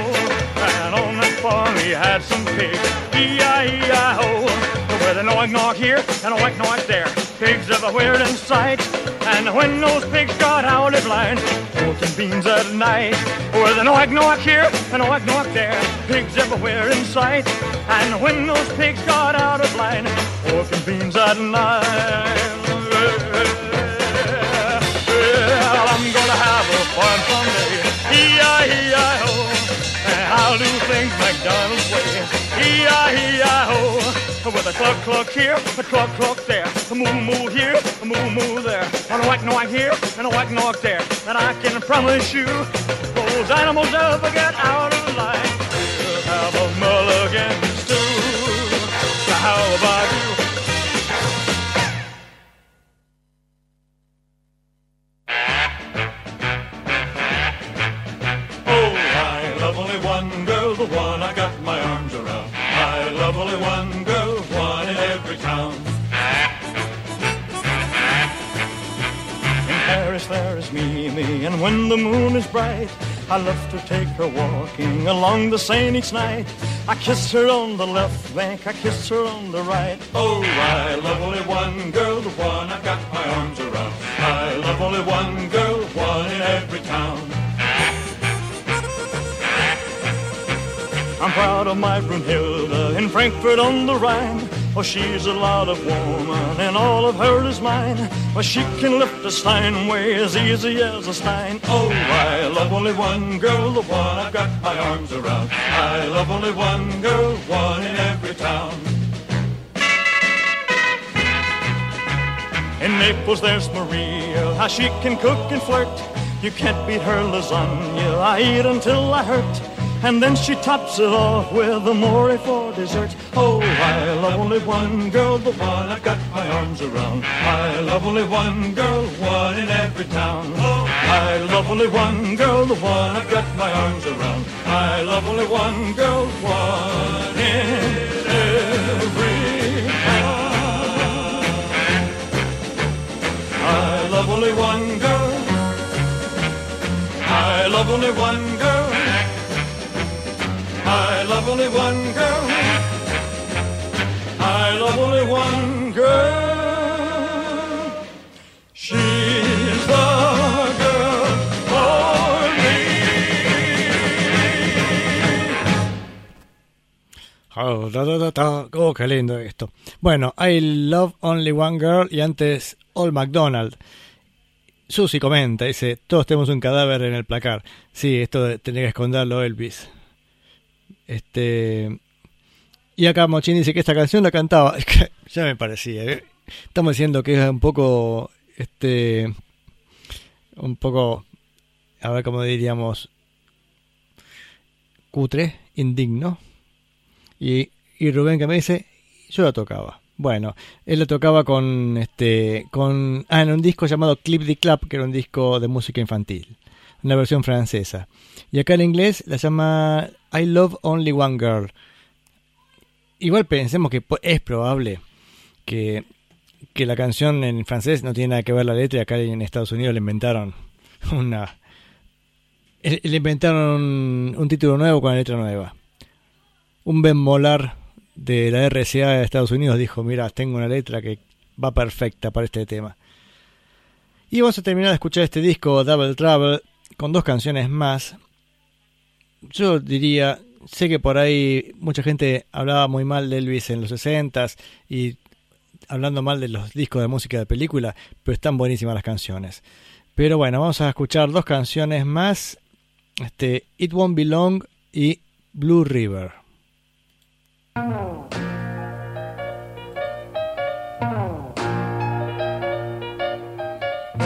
Speaker 3: and on that farm he had some pigs, E-I-E-I-O, with an oink knock here and a whack knock there, pigs everywhere in sight, and when those pigs got out of line, cooking beans at night, with an oink knock here and a whack knock there, pigs everywhere in sight, and when those pigs got out of line, cooking beans at night. Well, I'm gonna have a farm someday. I'll do things McDonald's way. E-I-E-I-O. With a cluck cluck here, a cluck cluck there, a moo moo here, a moo moo there, and a whack knock here, and a whack knock there. And I can promise you, those animals never get out of line. We'll have a mulligan stew. How about and when the moon is bright, I love to take her walking along the Seine each night. I kiss her on the left bank, I kiss her on the right. Oh, I love only one girl, the one I've got my arms around. I love only one girl, one in every town. I'm proud of my Brunhilde in Frankfurt on the Rhine. Oh, she's a lot of woman, and all of her is mine. Well, she can lift a Steinway as easy as a Stein. Oh, I love only one girl, the one I've got my arms around. I love only one girl, one in every town. In Naples, there's Maria, how she can cook and flirt. You can't beat her lasagna, I eat until I hurt. And then she tops it off with a more for dessert. Oh, I love only one girl, the one I've got my arms around. I love only one girl, one in every town. Oh, I love only one girl, the one I've got my arms around. I love only one girl, one
Speaker 2: Oh, da, qué lindo esto. Bueno, I Love Only One Girl y antes All McDonald. Susi comenta, dice, todos tenemos un cadáver en el placar. Sí, esto de que esconderlo Elvis. Este y acá Mochin dice que esta canción la cantaba. *laughs* Ya me parecía. ¿eh? Estamos diciendo que es un poco este un poco a ver cómo diríamos cutre, indigno. Y, y Rubén que me dice, yo la tocaba. Bueno, él la tocaba con este con ah, en un disco llamado Clip the Clap, que era un disco de música infantil, una versión francesa. Y acá en inglés la llama I Love Only One Girl. Igual pensemos que es probable que, que la canción en francés no tiene nada que ver la letra y acá en Estados Unidos le inventaron una le inventaron un, un título nuevo con la letra nueva. Un bemolar de la RCA de Estados Unidos dijo, mira, tengo una letra que va perfecta para este tema. Y vamos a terminar de escuchar este disco Double Trouble con dos canciones más. Yo diría, sé que por ahí mucha gente hablaba muy mal de Elvis en los 60s y hablando mal de los discos de música de película, pero están buenísimas las canciones. Pero bueno, vamos a escuchar dos canciones más, este It Won't Be Long y Blue River.
Speaker 3: The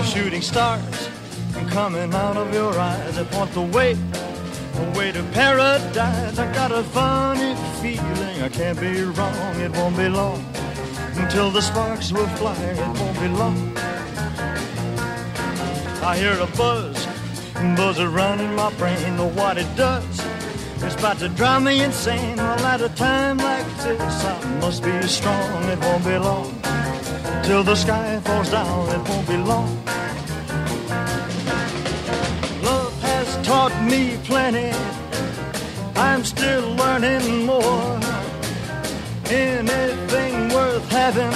Speaker 3: shooting stars coming out of your eyes. I want the way, the way to paradise. I got a funny feeling I can't be wrong. It won't be long until the sparks will fly. It won't be long. I hear a buzz, buzz around in my brain. Know what it does? It's about to drive me insane. Well, at a time like this, I must be strong. It won't be long till the sky falls down. It won't be long. Love has taught me plenty. I'm still learning more. Anything worth having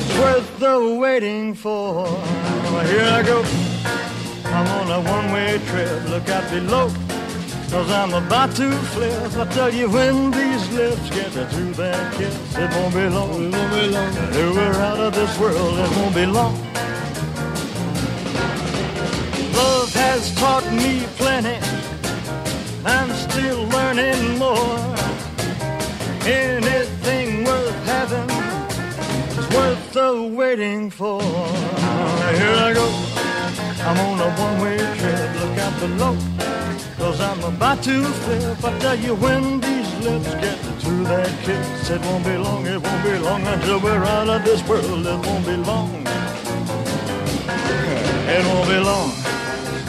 Speaker 3: is worth the waiting for. Here I go. I'm on a one-way trip. Look out below. Cause I'm about to flip. I tell you when these lips get to that kiss, it won't be long. It won't be long. Till we're out of this world, it won't be long. Love has taught me plenty. I'm still learning more. Anything worth having is worth the waiting for. Here I go. I'm on a one-way trip. Look out below. Cause I'm about to flip. I tell you when these lips get to that kiss, it won't be long, it won't be long until we're out of this world. It won't be long. It won't be long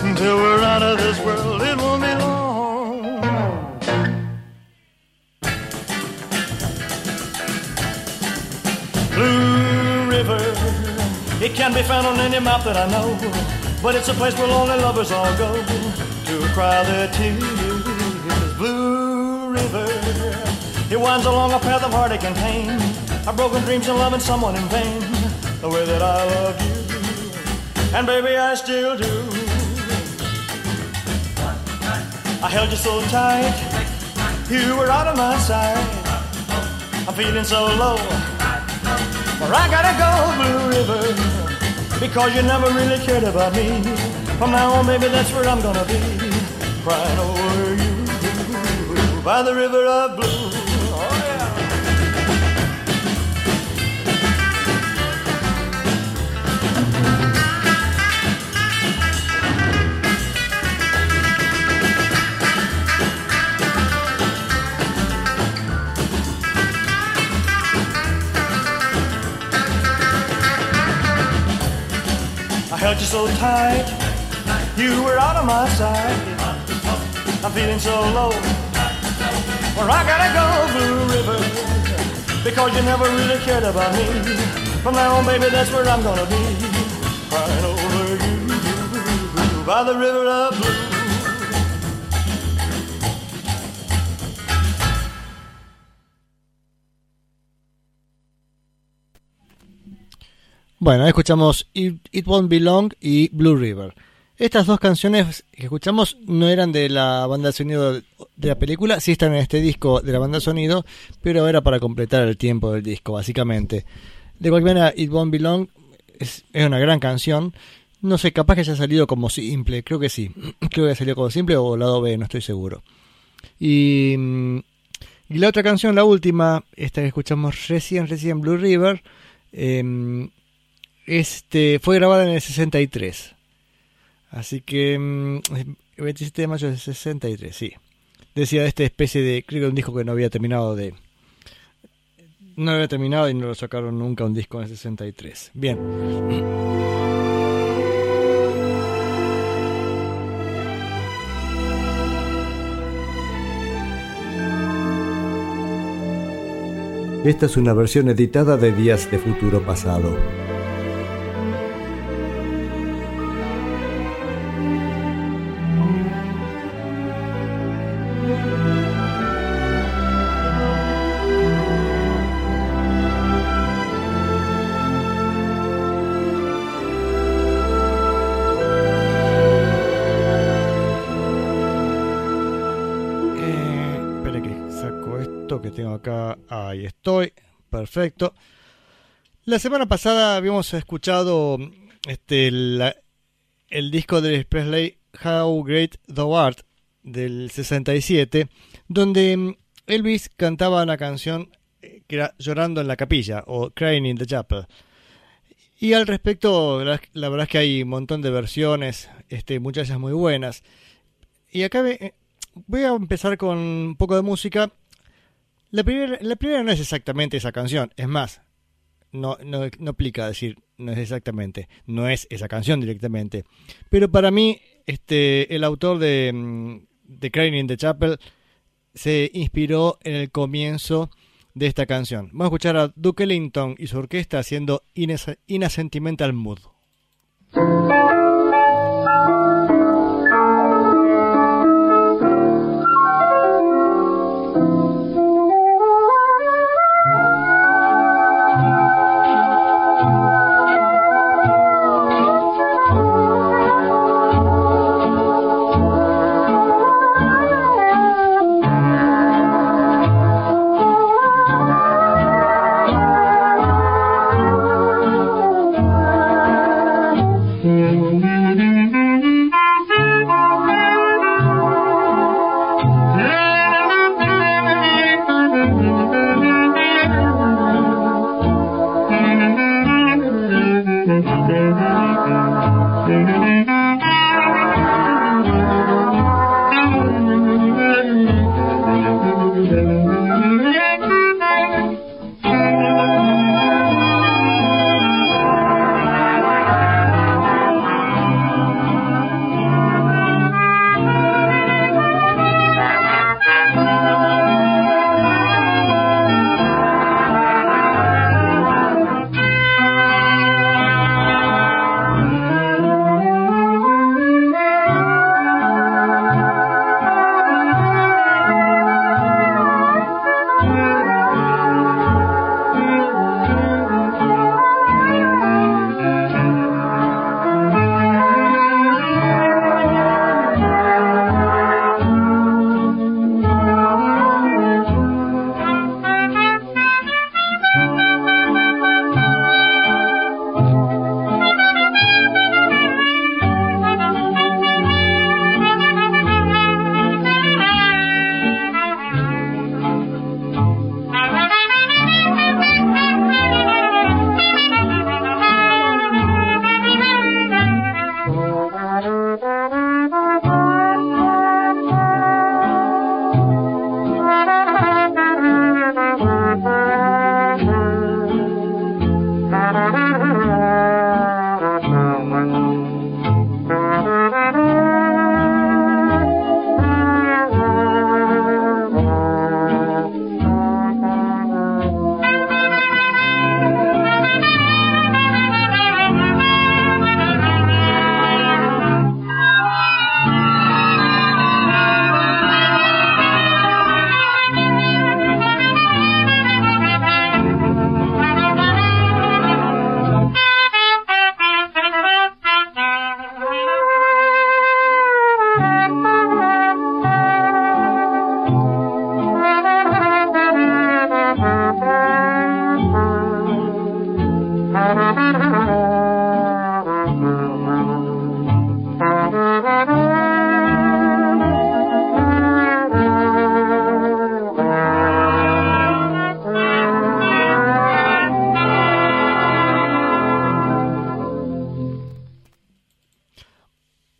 Speaker 3: until we're out of this world. It won't be long. Blue River, it can be found on any map that I know, but it's a place where lonely lovers all go to cry their tears. Blue River, it winds along a path of heartache and pain. I've broken dreams and loving someone in vain, the way that I love you, and baby I still do. I held you so tight, you were out of my sight. I'm feeling so low, but I gotta go, Blue River, because you never really cared about me. From now on, baby, that's where I'm gonna be, crying over you by the river of blue. Oh. I held you so tight, you were out of my sight. I'm feeling so low. Where I gotta go, Blue River, because you never really cared about me. From now on, baby, that's where I'm gonna be, crying over you by the river of blue.
Speaker 2: Bueno, escuchamos It, It Won't Be Long y Blue River. Estas dos canciones que escuchamos no eran de la banda de sonido de la película, sí están en este disco de la banda de sonido, pero era para completar el tiempo del disco, básicamente. De cualquier manera, It Won't Be Long es, una gran canción. No sé, capaz que haya salido como simple, creo que sí. *clears throat* Creo que salió como simple o lado B, no estoy seguro. Y, mm, y la otra canción, la última, esta que escuchamos recién, recién Blue River, eh, este, fue grabada en el 63. Así que mm, 27 de mayo del 63, sí. Decía de esta especie de, creo que un disco que no había terminado de... No había terminado y no lo sacaron nunca un disco en el 63. Bien.
Speaker 1: Esta es una versión editada de Días de Futuro Pasado.
Speaker 2: Ahí estoy. Perfecto. La semana pasada habíamos escuchado este, la- el disco de Presley, How Great Thou Art, del 67, donde mm, Elvis cantaba una canción eh, que era Llorando en la capilla o Crying in the Chapel. Y al respecto, la, la verdad es que hay un montón de versiones, este, muchas muy buenas. Y acá eh, voy a empezar con un poco de música. La primera, no es exactamente esa canción, es más, no, no, no aplica decir, no es exactamente, no es esa canción directamente. Pero para mí, este, el autor de, mm, de Crying in the Chapel se inspiró en el comienzo de esta canción. Vamos a escuchar a Duke Ellington y su orquesta haciendo In a, In a Sentimental Mood.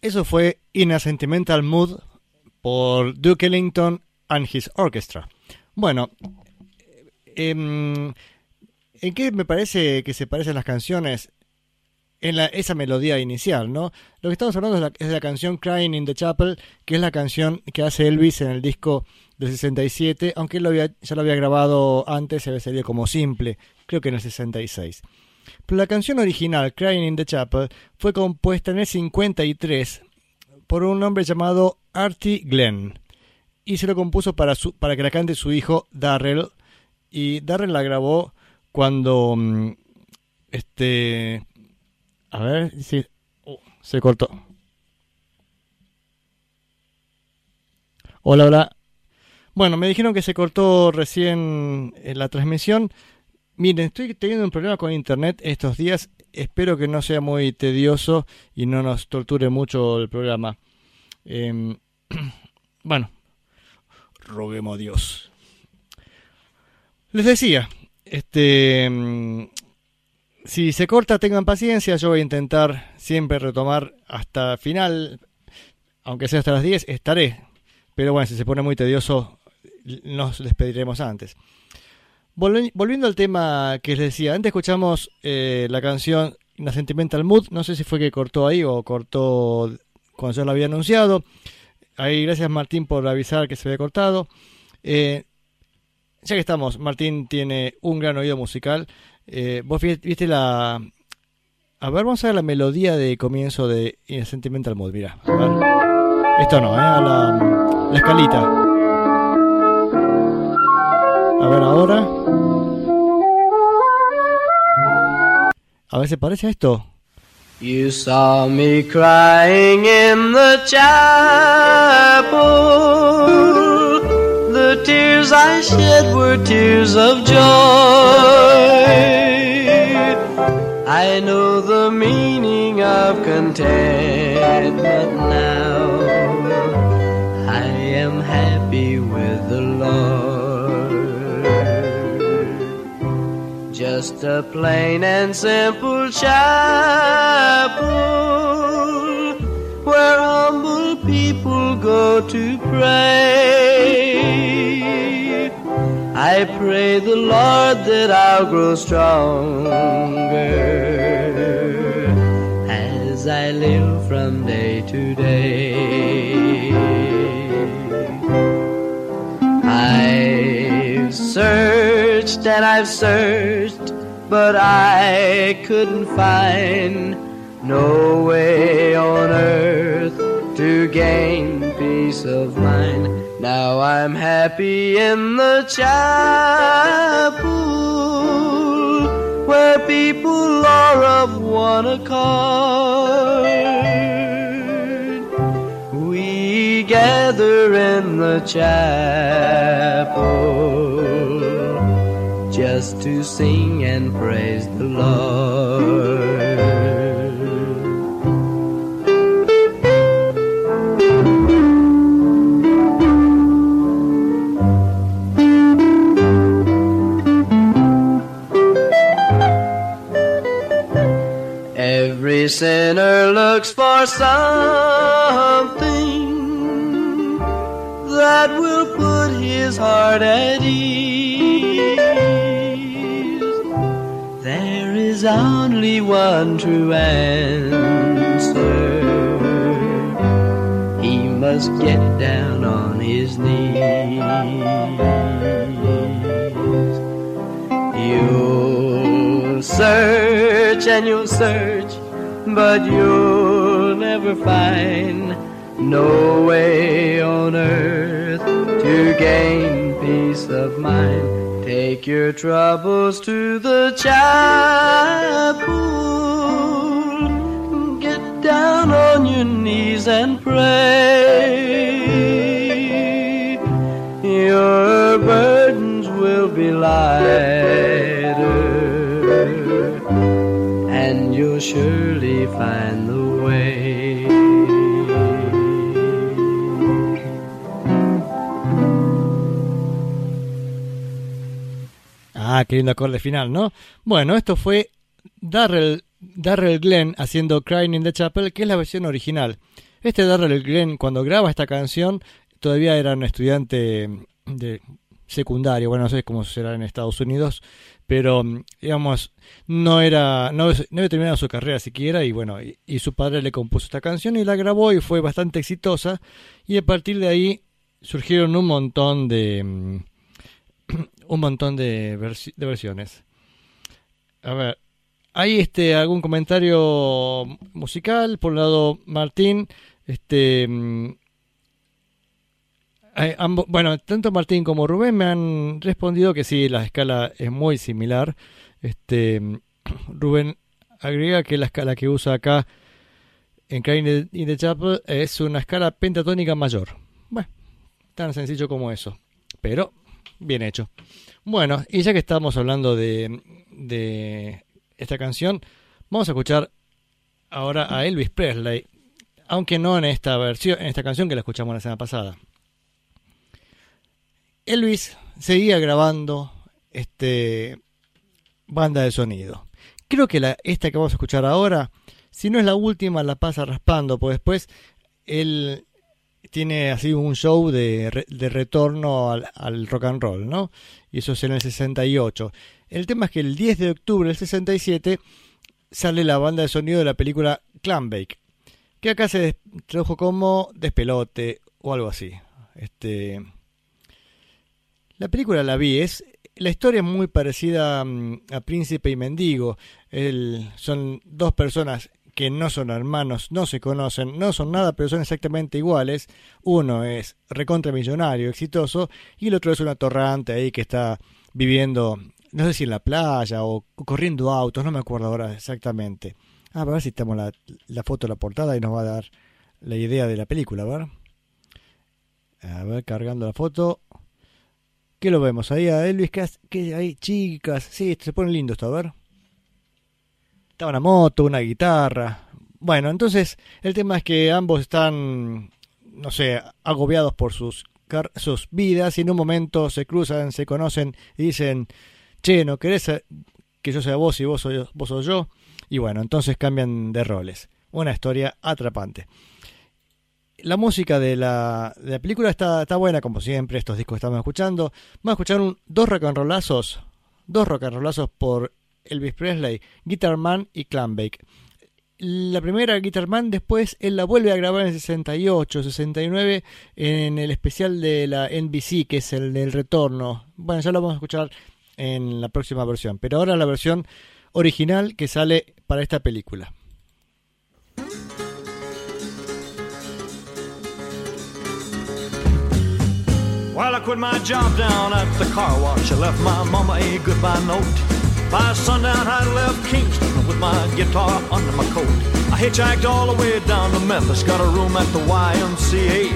Speaker 2: Eso fue In a Sentimental Mood por Duke Ellington and His Orchestra. Bueno, em, ¿en qué me parece que se parecen las canciones? En esa melodía inicial, ¿no? Lo que estamos hablando es, la, de la canción Crying in the Chapel, que es la canción que hace Elvis en el disco del 67, aunque él lo había, ya lo había grabado antes, se había salido como simple, creo que en el 66. Pero la canción original, Crying in the Chapel, fue compuesta en el 53 por un hombre llamado Artie Glenn y se lo compuso para, su, para que la cante su hijo Darrell y Darrell la grabó cuando mm, este a ver si oh, se cortó hola hola bueno me dijeron que se cortó recién en la transmisión Miren, estoy teniendo un problema con internet estos días. Espero que no sea muy tedioso y no nos torture mucho el programa. Eh, *clears throat* bueno, roguemos a Dios. Les decía, este, si se corta, tengan paciencia. Yo voy a intentar siempre retomar hasta final, aunque sea hasta las 10, estaré. Pero bueno, si se pone muy tedioso, nos despediremos antes. volviendo al tema que les decía, antes escuchamos eh, la canción In Sentimental Mood, no sé si fue que cortó ahí o cortó cuando yo lo había anunciado. Ahí gracias Martín por avisar que se había cortado. Eh, ya que estamos, Martín tiene un gran oído musical. Eh, vos viste la... A ver, vamos a ver la melodía de comienzo de Sentimental Mood, mira. A ver. Esto no, ¿eh? A la, escalita. A ver ahora. A ver, ¿se parece esto?
Speaker 4: You saw me crying in the chapel. Tears I shed were tears of joy. I know the meaning of contentment but now. I am happy with the Lord. Just a plain and simple chapel to pray. I pray the Lord that I'll grow stronger as I live from day to day. I've searched and I've searched, but I couldn't find no way on earth to gain peace of mind. Now I'm happy in the chapel where people are of one accord. We gather in the chapel just to sing and praise the Lord. Every sinner looks for something that will put his heart at ease. There is only one true answer. He must get down on his knees. You'll search and you'll search, but you'll never find no way on earth to gain peace of mind. Take your troubles to the chapel. Get down on your knees and pray. Your burdens will be lighter, surely find the way.
Speaker 2: Ah, qué lindo acorde final, ¿no? Bueno, esto fue Darrell, Darrell Glenn haciendo Crying in the Chapel, que es la versión original. Este Darrell Glenn, cuando graba esta canción, todavía era un estudiante de secundario, bueno, no sé cómo será en Estados Unidos, pero digamos, no era, no, no había terminado su carrera siquiera, y bueno, y, su padre le compuso esta canción y la grabó y fue bastante exitosa, y a partir de ahí surgieron un montón de mm, *clears throat* un montón de, versi- de versiones. A ver, hay este algún comentario musical por un lado Martín, este mm, eh, bueno, tanto Martín como Rubén me han respondido que sí, la escala es muy similar. Este *clears throat* Rubén agrega que la escala que usa acá en Crying in the Chapel es una escala pentatónica mayor. Bueno, tan sencillo como eso, pero bien hecho. Bueno, y ya que estamos hablando de, de esta canción, vamos a escuchar ahora a Elvis Presley, aunque no en esta versión, en esta canción que la escuchamos la semana pasada. Elvis seguía grabando este banda de sonido. Creo que la, esta que vamos a escuchar ahora, si no es la última, la pasa raspando, pues después él tiene así un show de, de retorno al, al rock and roll, ¿no? Y eso es en el 68. El tema es que el 10 de octubre del 67 sale la banda de sonido de la película Clambake, que acá se tradujo como Despelote o algo así. Este, la película la vi, es la historia es muy parecida mm, a Príncipe y Mendigo. El- son dos personas que no son hermanos, no se conocen, no son nada, pero son exactamente iguales. Uno es recontra millonario, exitoso, y el otro es un atorrante ahí que está viviendo, no sé si en la playa o corriendo autos, no me acuerdo ahora exactamente. Ah, a ver si estamos la, la foto de la portada y nos va a dar la idea de la película, a ver. A ver, cargando la foto. ¿Qué lo vemos? Ahí a Elvis, que, que hay chicas. Sí, se pone lindo esto, a ver. Está una moto, una guitarra. Bueno, entonces el tema es que ambos están, no sé, agobiados por sus, sus vidas y en un momento se cruzan, se conocen y dicen, che, ¿no querés que yo sea vos y vos soy, vos sos yo? Y bueno, entonces cambian de roles. Una historia atrapante. La música de la, de la película está, está buena, como siempre, estos discos que estamos escuchando. Vamos a escuchar un, dos rock and rollazos, dos rock and rollazos por Elvis Presley, Guitar Man y Clambake. La primera Guitar Man, después él la vuelve a grabar en el 68, 69, en el especial de la NBC, que es el del retorno. Bueno, ya lo vamos a escuchar en la próxima versión, pero ahora la versión original que sale para esta película.
Speaker 3: Well, I quit my job down at the car wash. I left my mama a goodbye note. By sundown, I left Kingston with my guitar under my coat. I hitchhiked all the way down to Memphis, got a room at the YMCA.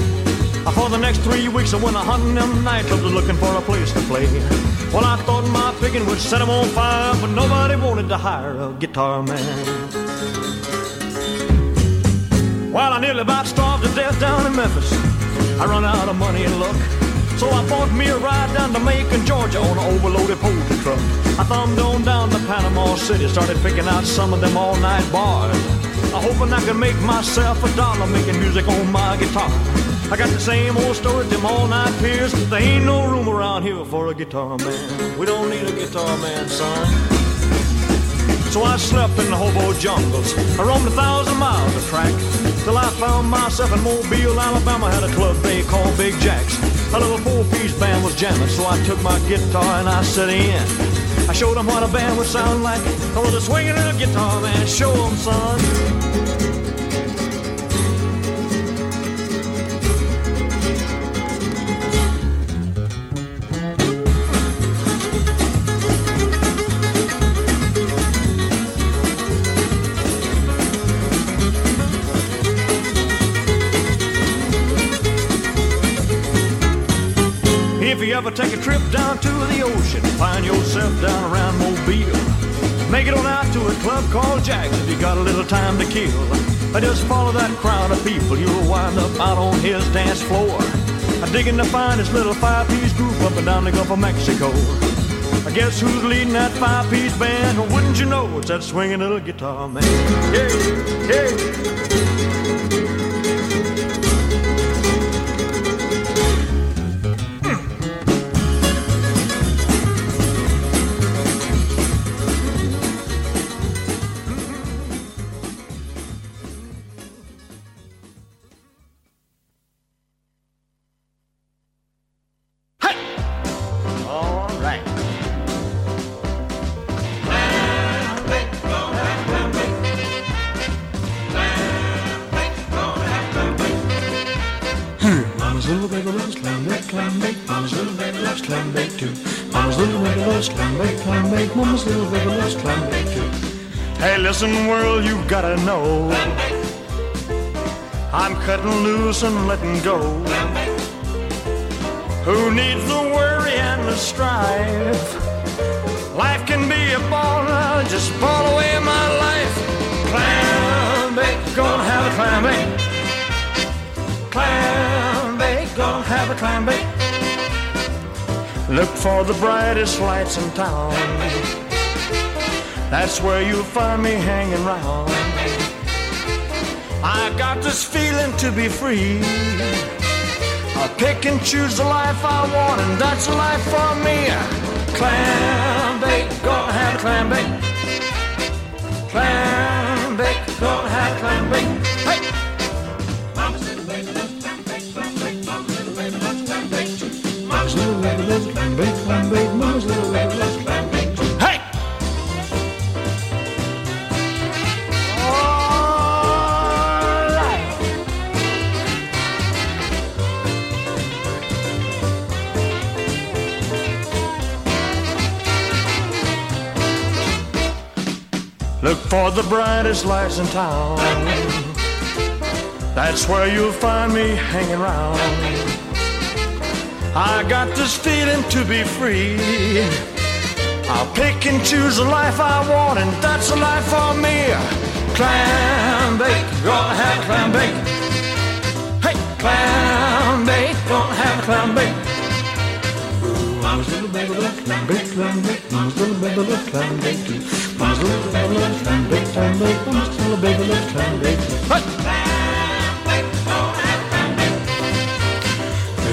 Speaker 3: For the next three weeks, I went a hunting them nightclubs looking for a place to play. Well, I thought my picking would set 'em on fire, but nobody wanted to hire a guitar man. Well, I nearly about starved to death down in Memphis. I run out of money and luck. So I bought me a ride down to Macon, Georgia on an overloaded poultry truck. I thumbed on down to Panama City, started picking out some of them all-night bars. I hoping I could make myself a dollar making music on my guitar. I got the same old story, them all-night peers. There ain't no room around here for a guitar man. We don't need a guitar man, son. So I slept in the hobo jungles. I roamed a thousand miles of track till I found myself in Mobile, Alabama. Had a club they called Big Jacks. A little four-piece band was jamming, so I took my guitar and I set in. I showed them what a band would sound like. I was a swinging little guitar man. Show 'em, son. Ever take a trip down to the ocean, find yourself down around Mobile. Make it on out to a club called Jack's if you got a little time to kill. Just follow that crowd of people, you'll wind up out on his dance floor. Digging to find this little five-piece group up and down the Gulf of Mexico. I guess who's leading that five-piece band? Oh, wouldn't you know it's that swinging little guitar man? Yeah, yeah.
Speaker 5: Little baby loves clam bake, clam bake. Mama's little baby loves clam bake too.
Speaker 3: Hey, listen, world, you gotta know. I'm cutting loose and letting go. Who needs the worry and the strife? Life can be a ball, I'll just ball away my life. Clam bake, gonna have a clam bake. Clam bake, gonna have a clam bake. Look for the brightest lights in town. That's where you'll find me hanging round. I got this feeling to be free. I'll pick and choose the life I want, and that's the life for me. Clam bake, gonna have clam bake. Clam bake.
Speaker 5: Mama's little too.
Speaker 3: Hey! All right. Look for the brightest lights in town. That's where you'll find me hanging around. I got this feeling to be free. I'll pick and choose the life I want, and that's the life for me. Clam bake, gonna have clam bake. Hey, clam bake, gonna have clam bake.
Speaker 5: Mama's little baby loves clam bake, clam bake. Mama's little baby loves clam bake too. Mama's little baby loves clam bake, clam bake. Mama's little baby loves clam bake.
Speaker 3: Hey,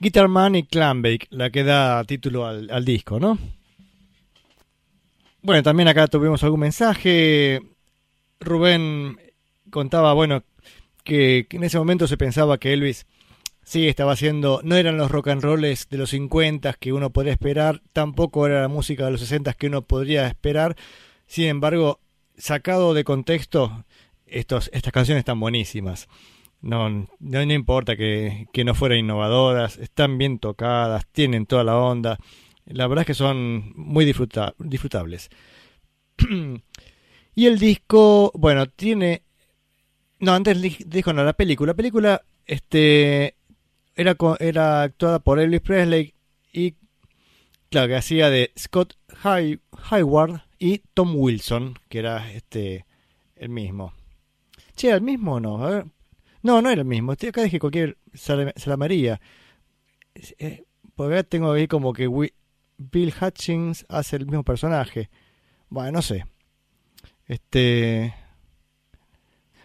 Speaker 2: Guitar Man y Clam Bake, la que da título al, al disco, ¿no? Bueno, también acá tuvimos algún mensaje. Rubén contaba, bueno, que en ese momento se pensaba que Elvis sí estaba haciendo, no eran los rock and de los 50 que uno podría esperar, tampoco era la música de los 60 que uno podría esperar. Sin embargo, sacado de contexto, estas canciones están buenísimas. No, no, no importa que, que no fueran innovadoras, están bien tocadas, tienen toda la onda. La verdad es que son muy disfruta- disfrutables. *clears throat* y el disco, bueno, tiene... No, antes di- dijo no, la película. La película este, era, era actuada por Elvis Presley y, claro, que hacía de Scott Hay- Hayward y Tom Wilson, que era este el mismo. Che, ¿era el mismo o no? A ver. No, no era el mismo. Estoy acá dije cualquier Sala Sala María. Es- eh, Porque acá tengo ahí como que Bill Hutchins hace el mismo personaje. Bueno, no sé. Este.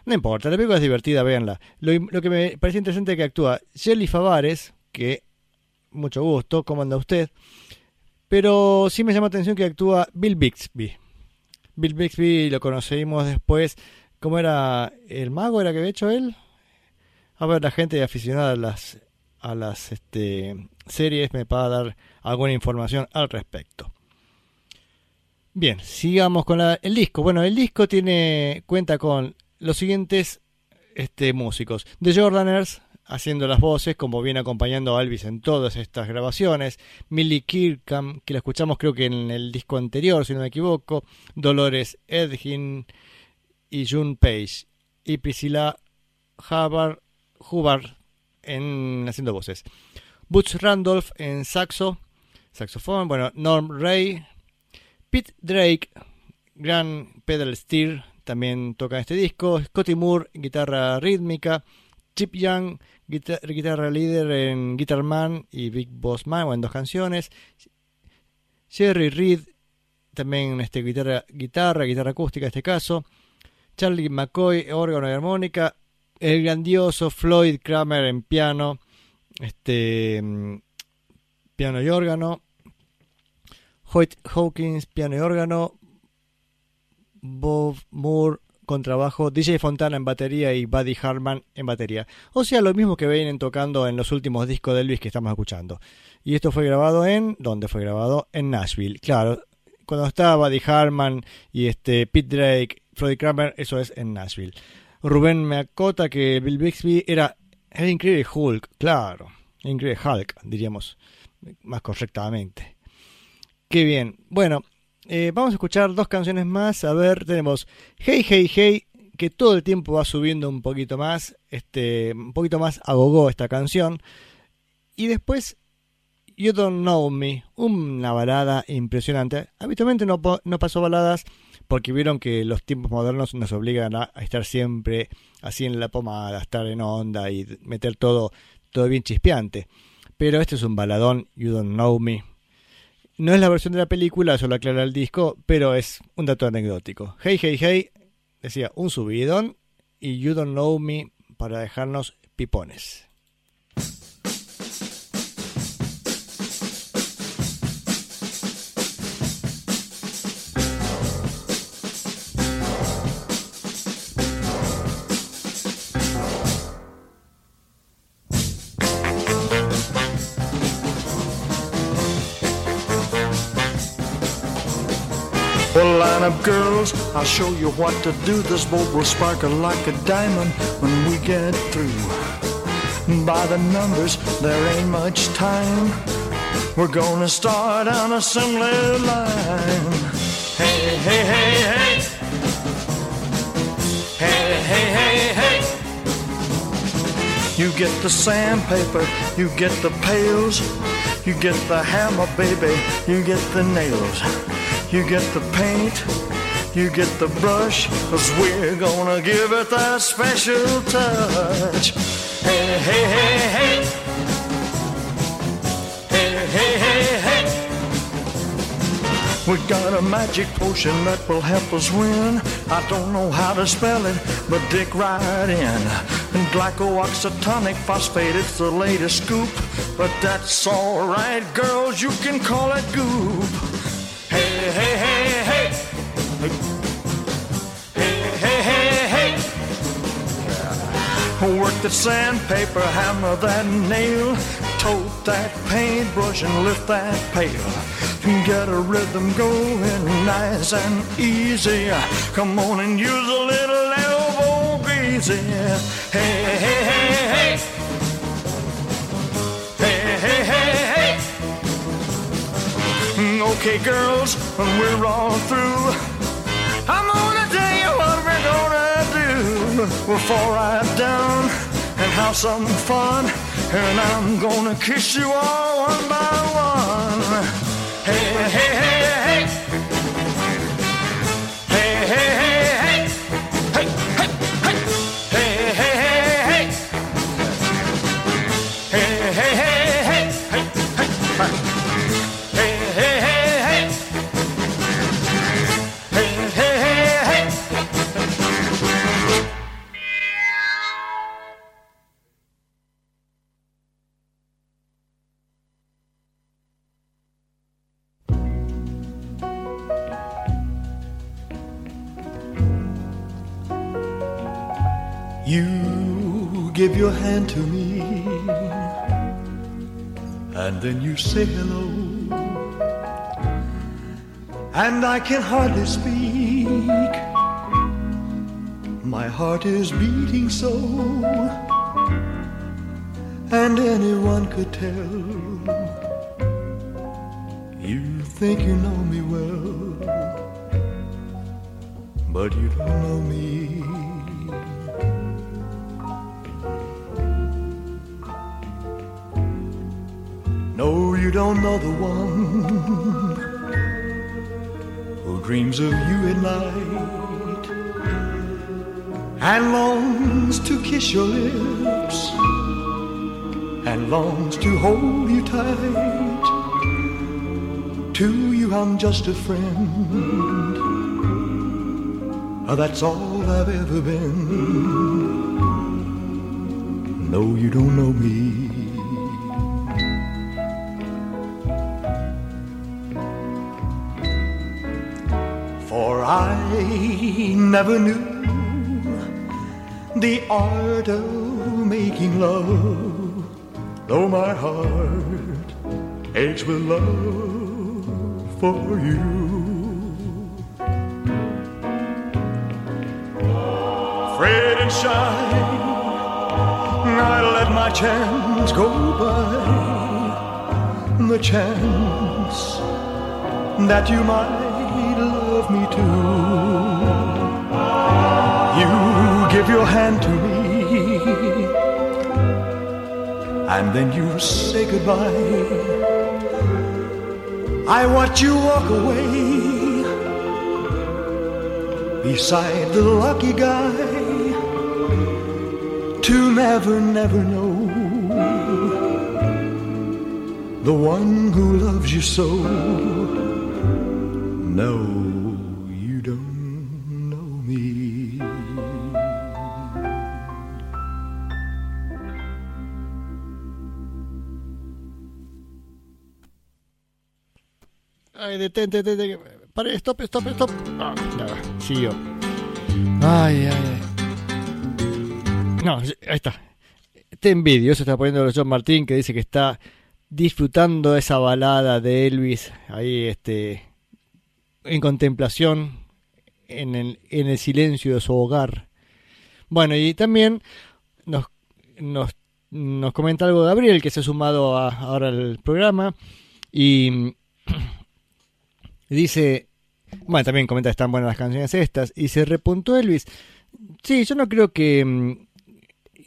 Speaker 2: No importa, la película es divertida, véanla. Lo, lo que me parece interesante es que actúa Shelly Favares, que mucho gusto, ¿cómo anda usted? Pero sí me llama la atención que actúa Bill Bixby. Bill Bixby lo conocimos después. ¿Cómo era? ¿El mago era que había hecho él? A ver, la gente aficionada a las, a las este, series me va a dar alguna información al respecto. Bien, sigamos con el disco. Bueno, el disco tiene cuenta con los siguientes este, músicos. The Jordaners haciendo las voces, como viene acompañando a Elvis en todas estas grabaciones. Millie Kirkham, que la escuchamos creo que en el disco anterior, si no me equivoco. Dolores Edgin y June Page. Y Priscilla Hubbard, Hubbard en haciendo voces. Butch Randolph en saxo, saxofón. Bueno, Norm Ray, Pete Drake, gran pedal steer, también toca este disco. Scotty Moore, guitarra rítmica. Chip Young, guita- guitarra líder en Guitar Man y Big Boss Man, o en dos canciones. Jerry Reed, también este, guitarra, guitarra, guitarra acústica en este caso. Charlie McCoy, órgano y armónica. El grandioso Floyd Kramer en piano, este mm, piano y órgano. Hoyt Hawkins, piano y órgano. Bob Moore, contrabajo. DJ Fontana en batería y Buddy Harman en batería. O sea, lo mismo que vienen tocando en los últimos discos de Elvis que estamos escuchando. Y esto fue grabado en. ¿Dónde fue grabado? En Nashville. Claro, cuando estaba Buddy Harman y este Pete Drake, Freddie Kramer, eso es en Nashville. Rubén me acota que Bill Bixby era el increíble Hulk, claro, el increíble Hulk, diríamos más correctamente. Qué bien. Bueno, eh, vamos a escuchar dos canciones más. A ver, tenemos Hey Hey Hey, que todo el tiempo va subiendo un poquito más, este, un poquito más a gogo esta canción. Y después You Don't Know Me, una balada impresionante. Habitualmente no, no paso baladas porque vieron que los tiempos modernos nos obligan a, estar siempre así en la pomada, a estar en onda y meter todo, todo bien chispeante. Pero este es un baladón, You Don't Know Me. No es la versión de la película, eso lo aclara el disco, pero es un dato anecdótico. Hey, hey, hey, decía un subidón y You Don't Know Me para dejarnos pipones.
Speaker 3: Up, girls, I'll show you what to do. This boat will sparkle like a diamond when we get through. By the numbers, there ain't much time. We're gonna start on a assembly line. Hey, hey, hey, hey. Hey, hey, hey, hey. You get the sandpaper, you get the pails, you get the hammer, baby, you get the nails. You get the paint, you get the brush, cause we're gonna give it that special touch. Hey, hey, hey, hey. Hey, hey, hey, hey. We got a magic potion that will help us win. I don't know how to spell it, but dig right in. And glycooxytonic phosphate, it's the latest scoop. But that's alright, girls, you can call it goop. Hey, hey, hey, hey. Hey, hey, hey. Work the sandpaper, hammer that nail, tote that paintbrush and lift that pail. Get a rhythm going nice and easy. Come on and use a little elbow greasy. Hey, hey, hey. Hey, Okay, girls, when we're all through, I'm gonna tell you what we're gonna do. We'll fall right down and have some fun, and I'm gonna kiss you all one by one. Hey, hey, hey, your hand to me, and then you say hello, and I can hardly speak. My heart is beating so, and anyone could tell. You think you know me well, but you don't know me. Don't know the one who dreams of you at night and longs to kiss your lips and longs to hold you tight. To you, I'm just a friend. That's all I've ever been. No, you don't know me. I never knew the art of making love, though my heart aches with love for you. Afraid and shy, I let my chance go by. The chance that you might love me too. You give your hand to me, and then you say goodbye.
Speaker 6: I watch you walk away beside the lucky guy to never, never know the one who loves you so. No,
Speaker 2: stop, stop, stop. Ah, nada, siguió. Ay, ay, ay. No, ahí está. Te envidio, se está poniendo John Martín que dice que está disfrutando esa balada de Elvis ahí este en contemplación en el, en el silencio de su hogar. Bueno, y también nos, nos, nos comenta algo Gabriel que se ha sumado ahora al programa y *clears throat* dice, bueno, también comenta están buenas las canciones estas y se repuntó Elvis. Sí, yo no creo que mm,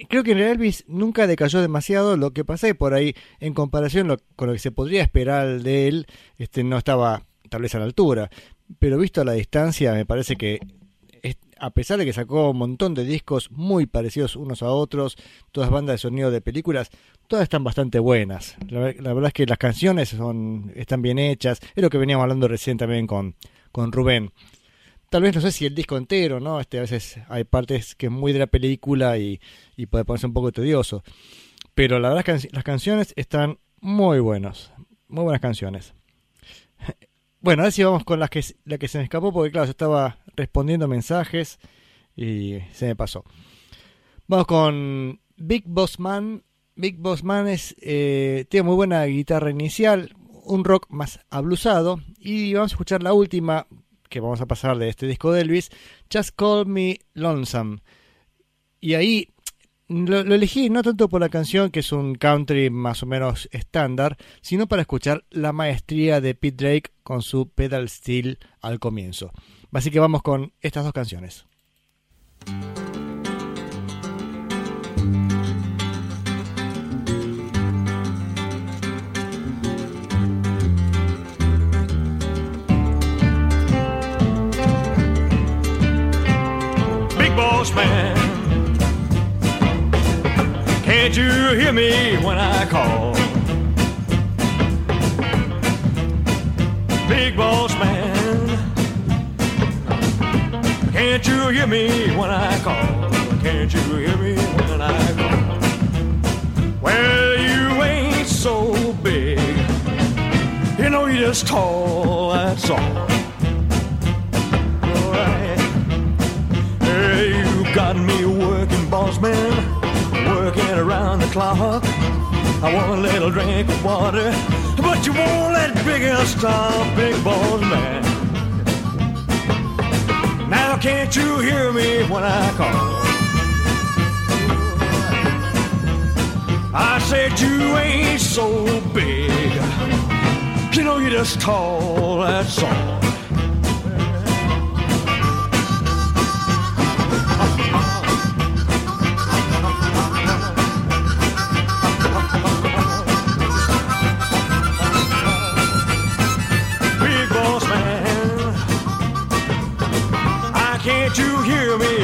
Speaker 2: creo que en realidad Elvis nunca decayó demasiado. Lo que que por ahí, en comparación con lo que se podría esperar de él, este no estaba tal vez a la altura. Pero visto a la distancia, me parece que a pesar de que sacó un montón de discos muy parecidos unos a otros, todas bandas de sonido de películas, todas están bastante buenas. La, ver- la verdad es que las canciones son están bien hechas. Es lo que veníamos hablando recién también con, con Rubén. Tal vez no sé si el disco entero, ¿no? Este, a veces hay partes que es muy de la película y, y puede ponerse un poco tedioso. Pero la verdad es que las canciones están muy buenas. Muy buenas canciones. *laughs* Bueno, ahora sí vamos con las que, la que se me escapó porque claro, yo estaba respondiendo mensajes y se me pasó. Vamos con Big Boss Man. Big Boss Man es, eh, tiene muy buena guitarra inicial, un rock más ablusado y vamos a escuchar la última que vamos a pasar de este disco de Elvis, Just Call Me Lonesome. Y ahí lo, lo elegí no tanto por la canción, que es un country más o menos estándar, sino para escuchar la maestría de Pete Drake con su pedal steel al comienzo. Así que vamos con estas dos canciones.
Speaker 3: Can't you hear me when I call? Big boss man, can't you hear me when I call? Can't you hear me when I call? Well, you ain't so big, you know you're just tall, that's all. Alright. Hey, you got me working, boss man, working around the clock. I want a little drink of water, but you won't let big girl stop, big boss man. Now can't you hear me when I call? I said you ain't so big, you know you're just tall, that's all.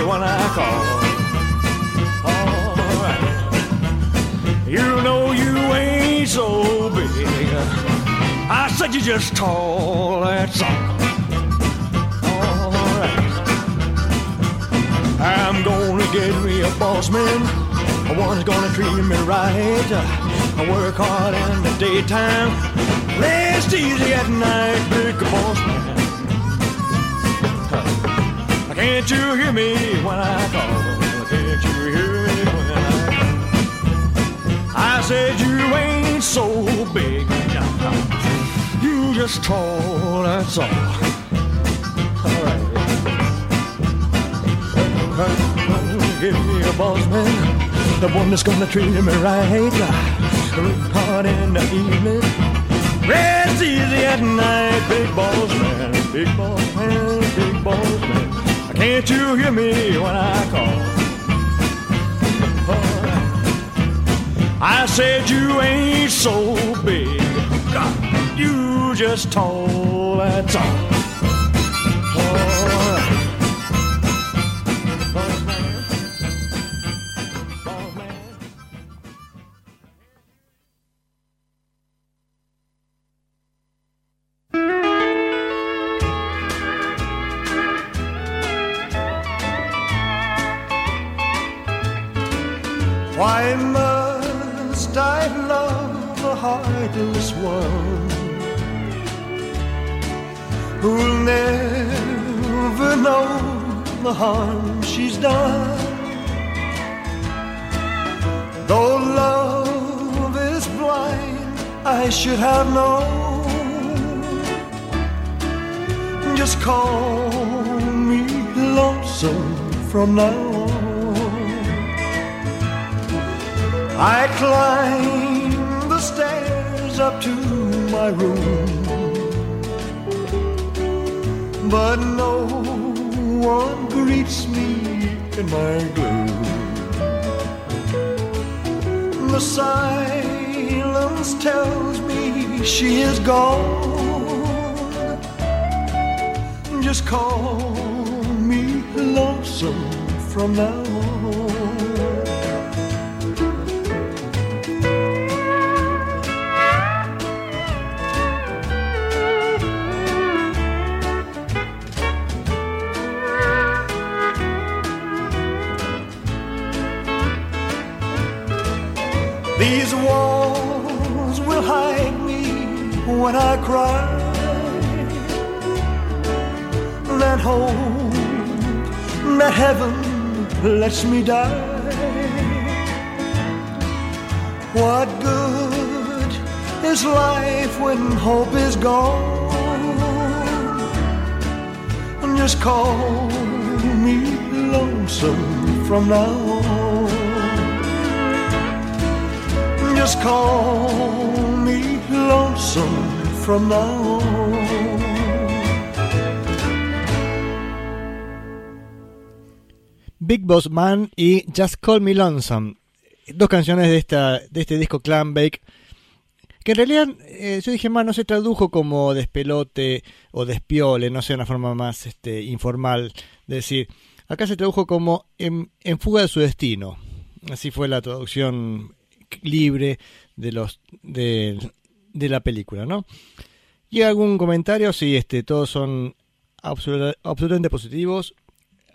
Speaker 3: When I call? Alright. You know you ain't so big. I said you're just tall, that's all. Alright. I'm gonna get me a boss man. One who's gonna treat me right. I work hard in the daytime. Rest easy at night, big boss man. Can't you hear me when I call? Can't you hear me when I call? I said you ain't so big. You just tall, that's all. All right. Give me a boss man, the one that's gonna treat me right. Work hard in the evening, rest easy at night. Big boss man, big boss man, big boss man. Can't you hear me when I call? I said you ain't so big. You
Speaker 7: just told. That's. All
Speaker 3: now. I climb the stairs up to my room, but no one greets me in my gloom. The silence tells me she is gone. Just call from now me die. What good is life when hope is gone? Just call me lonesome from now on. Just call me lonesome from now on.
Speaker 2: Big Boss Man y Just Call Me Lonesome. Dos canciones de, esta, de este disco Clan Bake. Que en realidad eh, yo dije más, no se tradujo como despelote o despiole, no sé, una forma más este, informal de decir. Acá se tradujo como en, en fuga de su destino. Así fue la traducción libre de los de, de la película, ¿no? Y algún comentario, sí, este, todos son absoluta- absolutamente positivos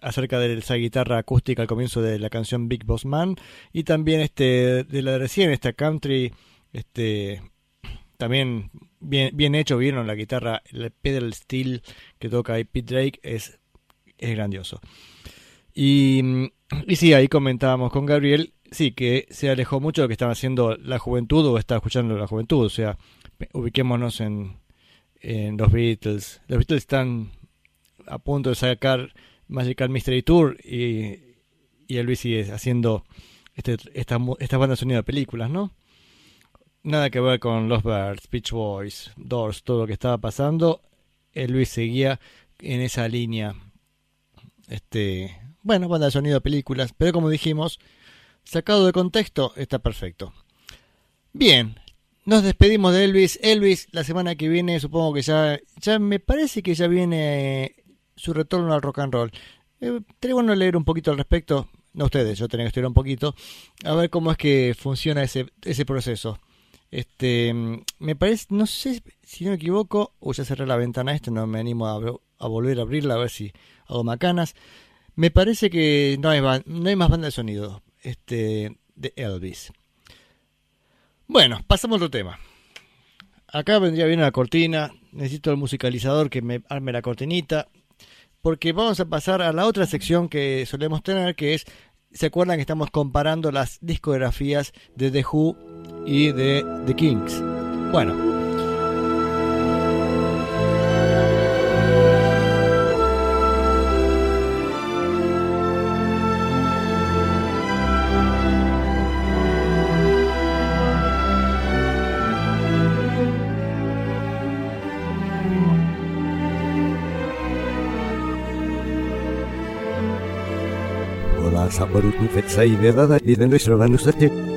Speaker 2: acerca de esa guitarra acústica al comienzo de la canción Big Boss Man y también este de la de recién esta country este también bien, bien hecho vieron la guitarra el pedal steel que toca ahí Pete Drake es es grandioso. Y, y sí ahí comentábamos con Gabriel sí que se alejó mucho de lo que estaba haciendo la juventud o estaba escuchando la juventud o sea ubiquémonos en en los Beatles. Los Beatles están a punto de sacar Magical Mystery Tour y, y Luis sigue haciendo este, esta, mu- esta banda de sonido de películas, ¿no? Nada que ver con Los Birds, Beach Boys, Doors, todo lo que estaba pasando. El Luis seguía en esa línea. Este, bueno, banda de sonido de películas, pero como dijimos, sacado de contexto, está perfecto. Bien, nos despedimos de Elvis. Elvis, la semana que viene, supongo que ya, ya me parece que ya viene su retorno al rock and roll. Eh, bueno leer un poquito al respecto. No ustedes, yo tenía que estudiar un poquito. A ver cómo es que funciona ese, ese proceso. Este, me parece, no sé si no me equivoco, o ya cerré la ventana esta, no me animo a, volver a abrirla a ver si hago macanas. Me parece que no hay, no hay más banda de sonido este, de Elvis. Bueno, pasamos a otro tema. Acá vendría bien la cortina. Necesito el musicalizador que me arme la cortinita. Porque vamos a pasar a la otra sección que solemos tener, que es, ¿se acuerdan que estamos comparando las discografías de The Who y de The Kings? Bueno,
Speaker 8: sabarutu fetsai vedada y e de nuestro manusate.